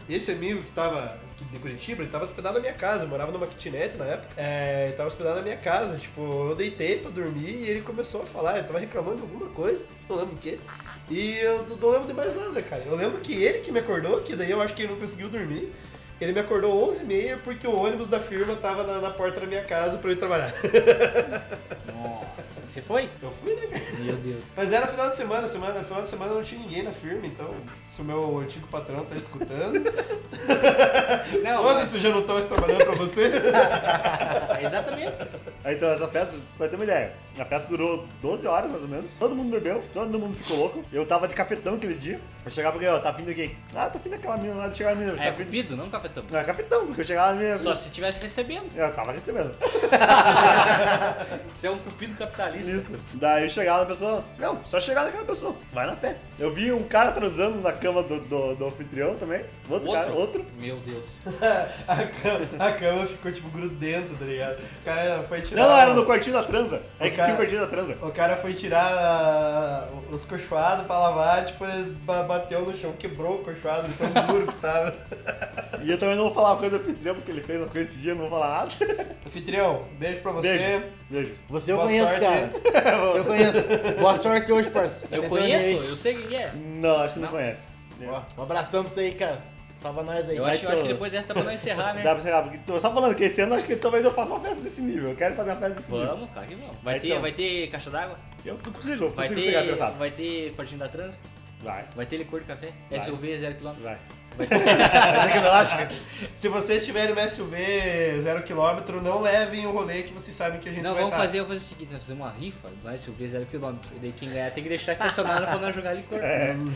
Esse amigo que tava de Curitiba, ele tava hospedado na minha casa, eu morava numa kitnet na época, é, ele tava hospedado na minha casa, tipo, eu deitei pra dormir e ele começou a falar, ele tava reclamando de alguma coisa, não lembro o quê. E eu não lembro de mais nada, cara. Eu lembro que ele que me acordou, que daí eu acho que ele não conseguiu dormir. Ele me acordou 11h30 porque o ônibus da firma tava na, na porta da minha casa pra eu ir trabalhar. Nossa, você foi? Eu fui, né, cara? Meu Deus. Mas era final de semana, semana, final de semana não tinha ninguém na firma, então se o meu antigo patrão tá escutando. Não, Foda-se, eu já não tô mais trabalhando pra você. exatamente. Então essa festa, pra ter uma ideia, a festa durou 12 horas mais ou menos. Todo mundo bebeu, todo mundo ficou louco. Eu tava de cafetão aquele dia. Eu chegava e ó, tá de quem? Ah, tô afim daquela mina lá, de chegar a mina. Tá É afim de... cupido, não cafetão. Não, é cafetão, porque eu chegava na mina. Só se tivesse recebendo. Eu tava recebendo. Você é um cupido capitalista. Daí eu chegava na pessoa, não, só chegar naquela pessoa, vai na fé. Eu vi um cara transando na cama do, do, do anfitrião também. Outro, cara, outro. Meu Deus. a, cama, a cama ficou tipo grudento, tá ligado? O cara foi tirar. Não, não, era no quartinho da transa. É O que cara- tinha o quartinho da transa. O cara foi tirar ah, os cochoados pra lavar, tipo, ele ba- bateu no chão, quebrou o cochoado, tão duro que tava. E eu também não vou falar uma coisa do anfitrião, porque ele fez as coisas esse dia, não vou falar nada. Anfitrião, beijo pra você. Beijo. Beijo. Você eu Boa conheço, sorte. cara. Eu conheço. Boa sorte hoje, parça. Eu conheço, eu sei quem é. Não, acho que não, Não. conhece. Ó, um abração pra você aí, cara. Salva nós aí. Eu Vai acho, eu acho que depois dessa dá pra nós encerrar, né? Dá pra encerrar, porque tô só falando que esse ano acho que talvez eu faça uma festa desse nível. Eu quero fazer uma festa desse nível. Vamos, cara, que vamos. Vai, Vai ter, então. vai ter caixa d'água? Eu consigo, eu Vai consigo pegar ter, pesado. vai ter quartinho da trans? Vai, Vai ter licor de café? Vai. SUV 0km? vai. Vai ter que elástica. Se vocês tiverem um SUV 0km, não levem o rolê que vocês sabem que a gente Não, vai vamos tá. fazer, vamos fazer o seguinte, nós fazer uma rifa do SUV 0km. E daí quem ganhar tem que deixar estacionado pra nós jogar licor. É.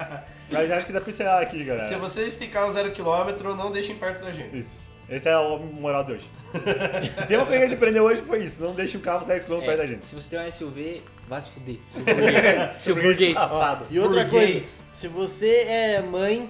Mas acho que dá pra encerrar aqui, galera. Se você esticar o 0km, não deixem perto da gente. Isso. Esse é o moral de hoje. Se tem uma coisa que aprendeu hoje foi isso. Não deixe o carro sair km É, perto da gente. Se você tem um SUV, vai se fuder. Seu burguês. Seu burguês. E outra Burguês. coisa, se você é mãe,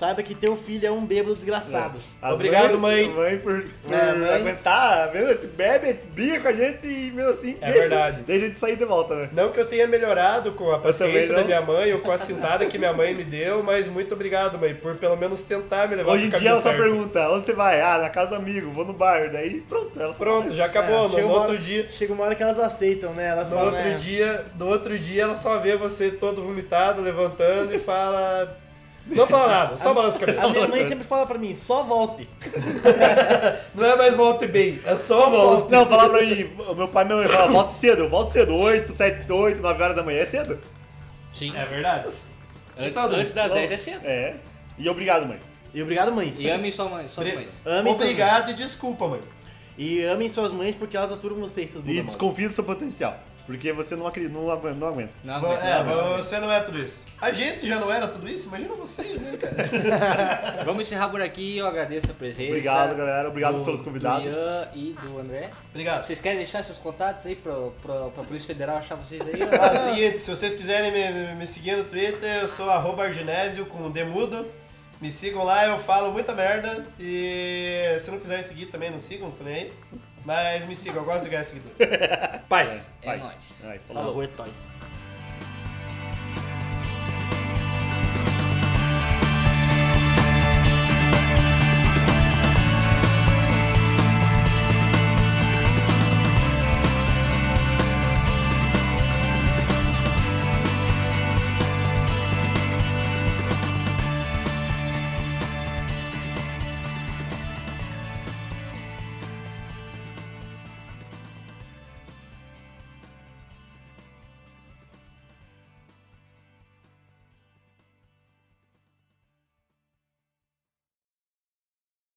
saiba que teu filho é um bêbado desgraçado. As Obrigado, mães- mãe. Mãe por, por É, mãe. aguentar, mesmo, bebe, briga com a gente e mesmo assim É deixa, verdade. deixa a gente sair de volta, né? Não que eu tenha melhorado com a paciência da minha mãe ou com a cintada que minha mãe me deu, mas muito obrigado, mãe, por pelo menos tentar me levar Hoje em dia ela só pergunta, onde você vai? Ah, na casa do amigo, vou no bar. Daí pronto, ela Pronto, já acabou. É, no, chega no uma outro hora- dia, Chega uma hora que elas aceitam, né? Elas no falam, outro né? dia, no outro dia ela só vê você todo vomitado, levantando e fala. Não fala nada, só balança a cabeça. A minha mãe sempre fala pra mim, só volte. Não é mais volte bem, é só volte. Não, falar pra mim, meu pai e minha mãe falam, volta cedo, eu volto cedo, 8, 7, 8, 9 horas da manhã, é cedo. Sim. É verdade. Antes, Então, antes das Não. 10 é cedo. É. E obrigado, mães. E obrigado, mães. E amem sua mãe, suas mães. Amem suas Obrigado e desculpa, mãe. E amem suas mães porque elas aturam vocês, seus E bugamosos. desconfie do seu potencial. Porque você não acredita, não aguenta. Não aguenta. Não, é, não, não. você não é tudo isso. A gente já não era tudo isso? Imagina vocês, né, cara? Vamos encerrar por aqui. Eu agradeço a presença. Obrigado, galera. Obrigado do- pelos convidados. Do Ian e do André. Obrigado. Vocês querem deixar seus contatos aí pra, pra, pra Polícia Federal achar vocês aí? Ah, seguinte, se vocês quiserem me, me- me seguir no Twitter, eu sou arroba arginésio com demudo. Me sigam lá, eu falo muita merda. E se não quiserem seguir também, não sigam também. Mas me sigam, eu gosto de ganhar seguidores. Paz. É Paz. nóis. Ai, falou. Falou, é nóis.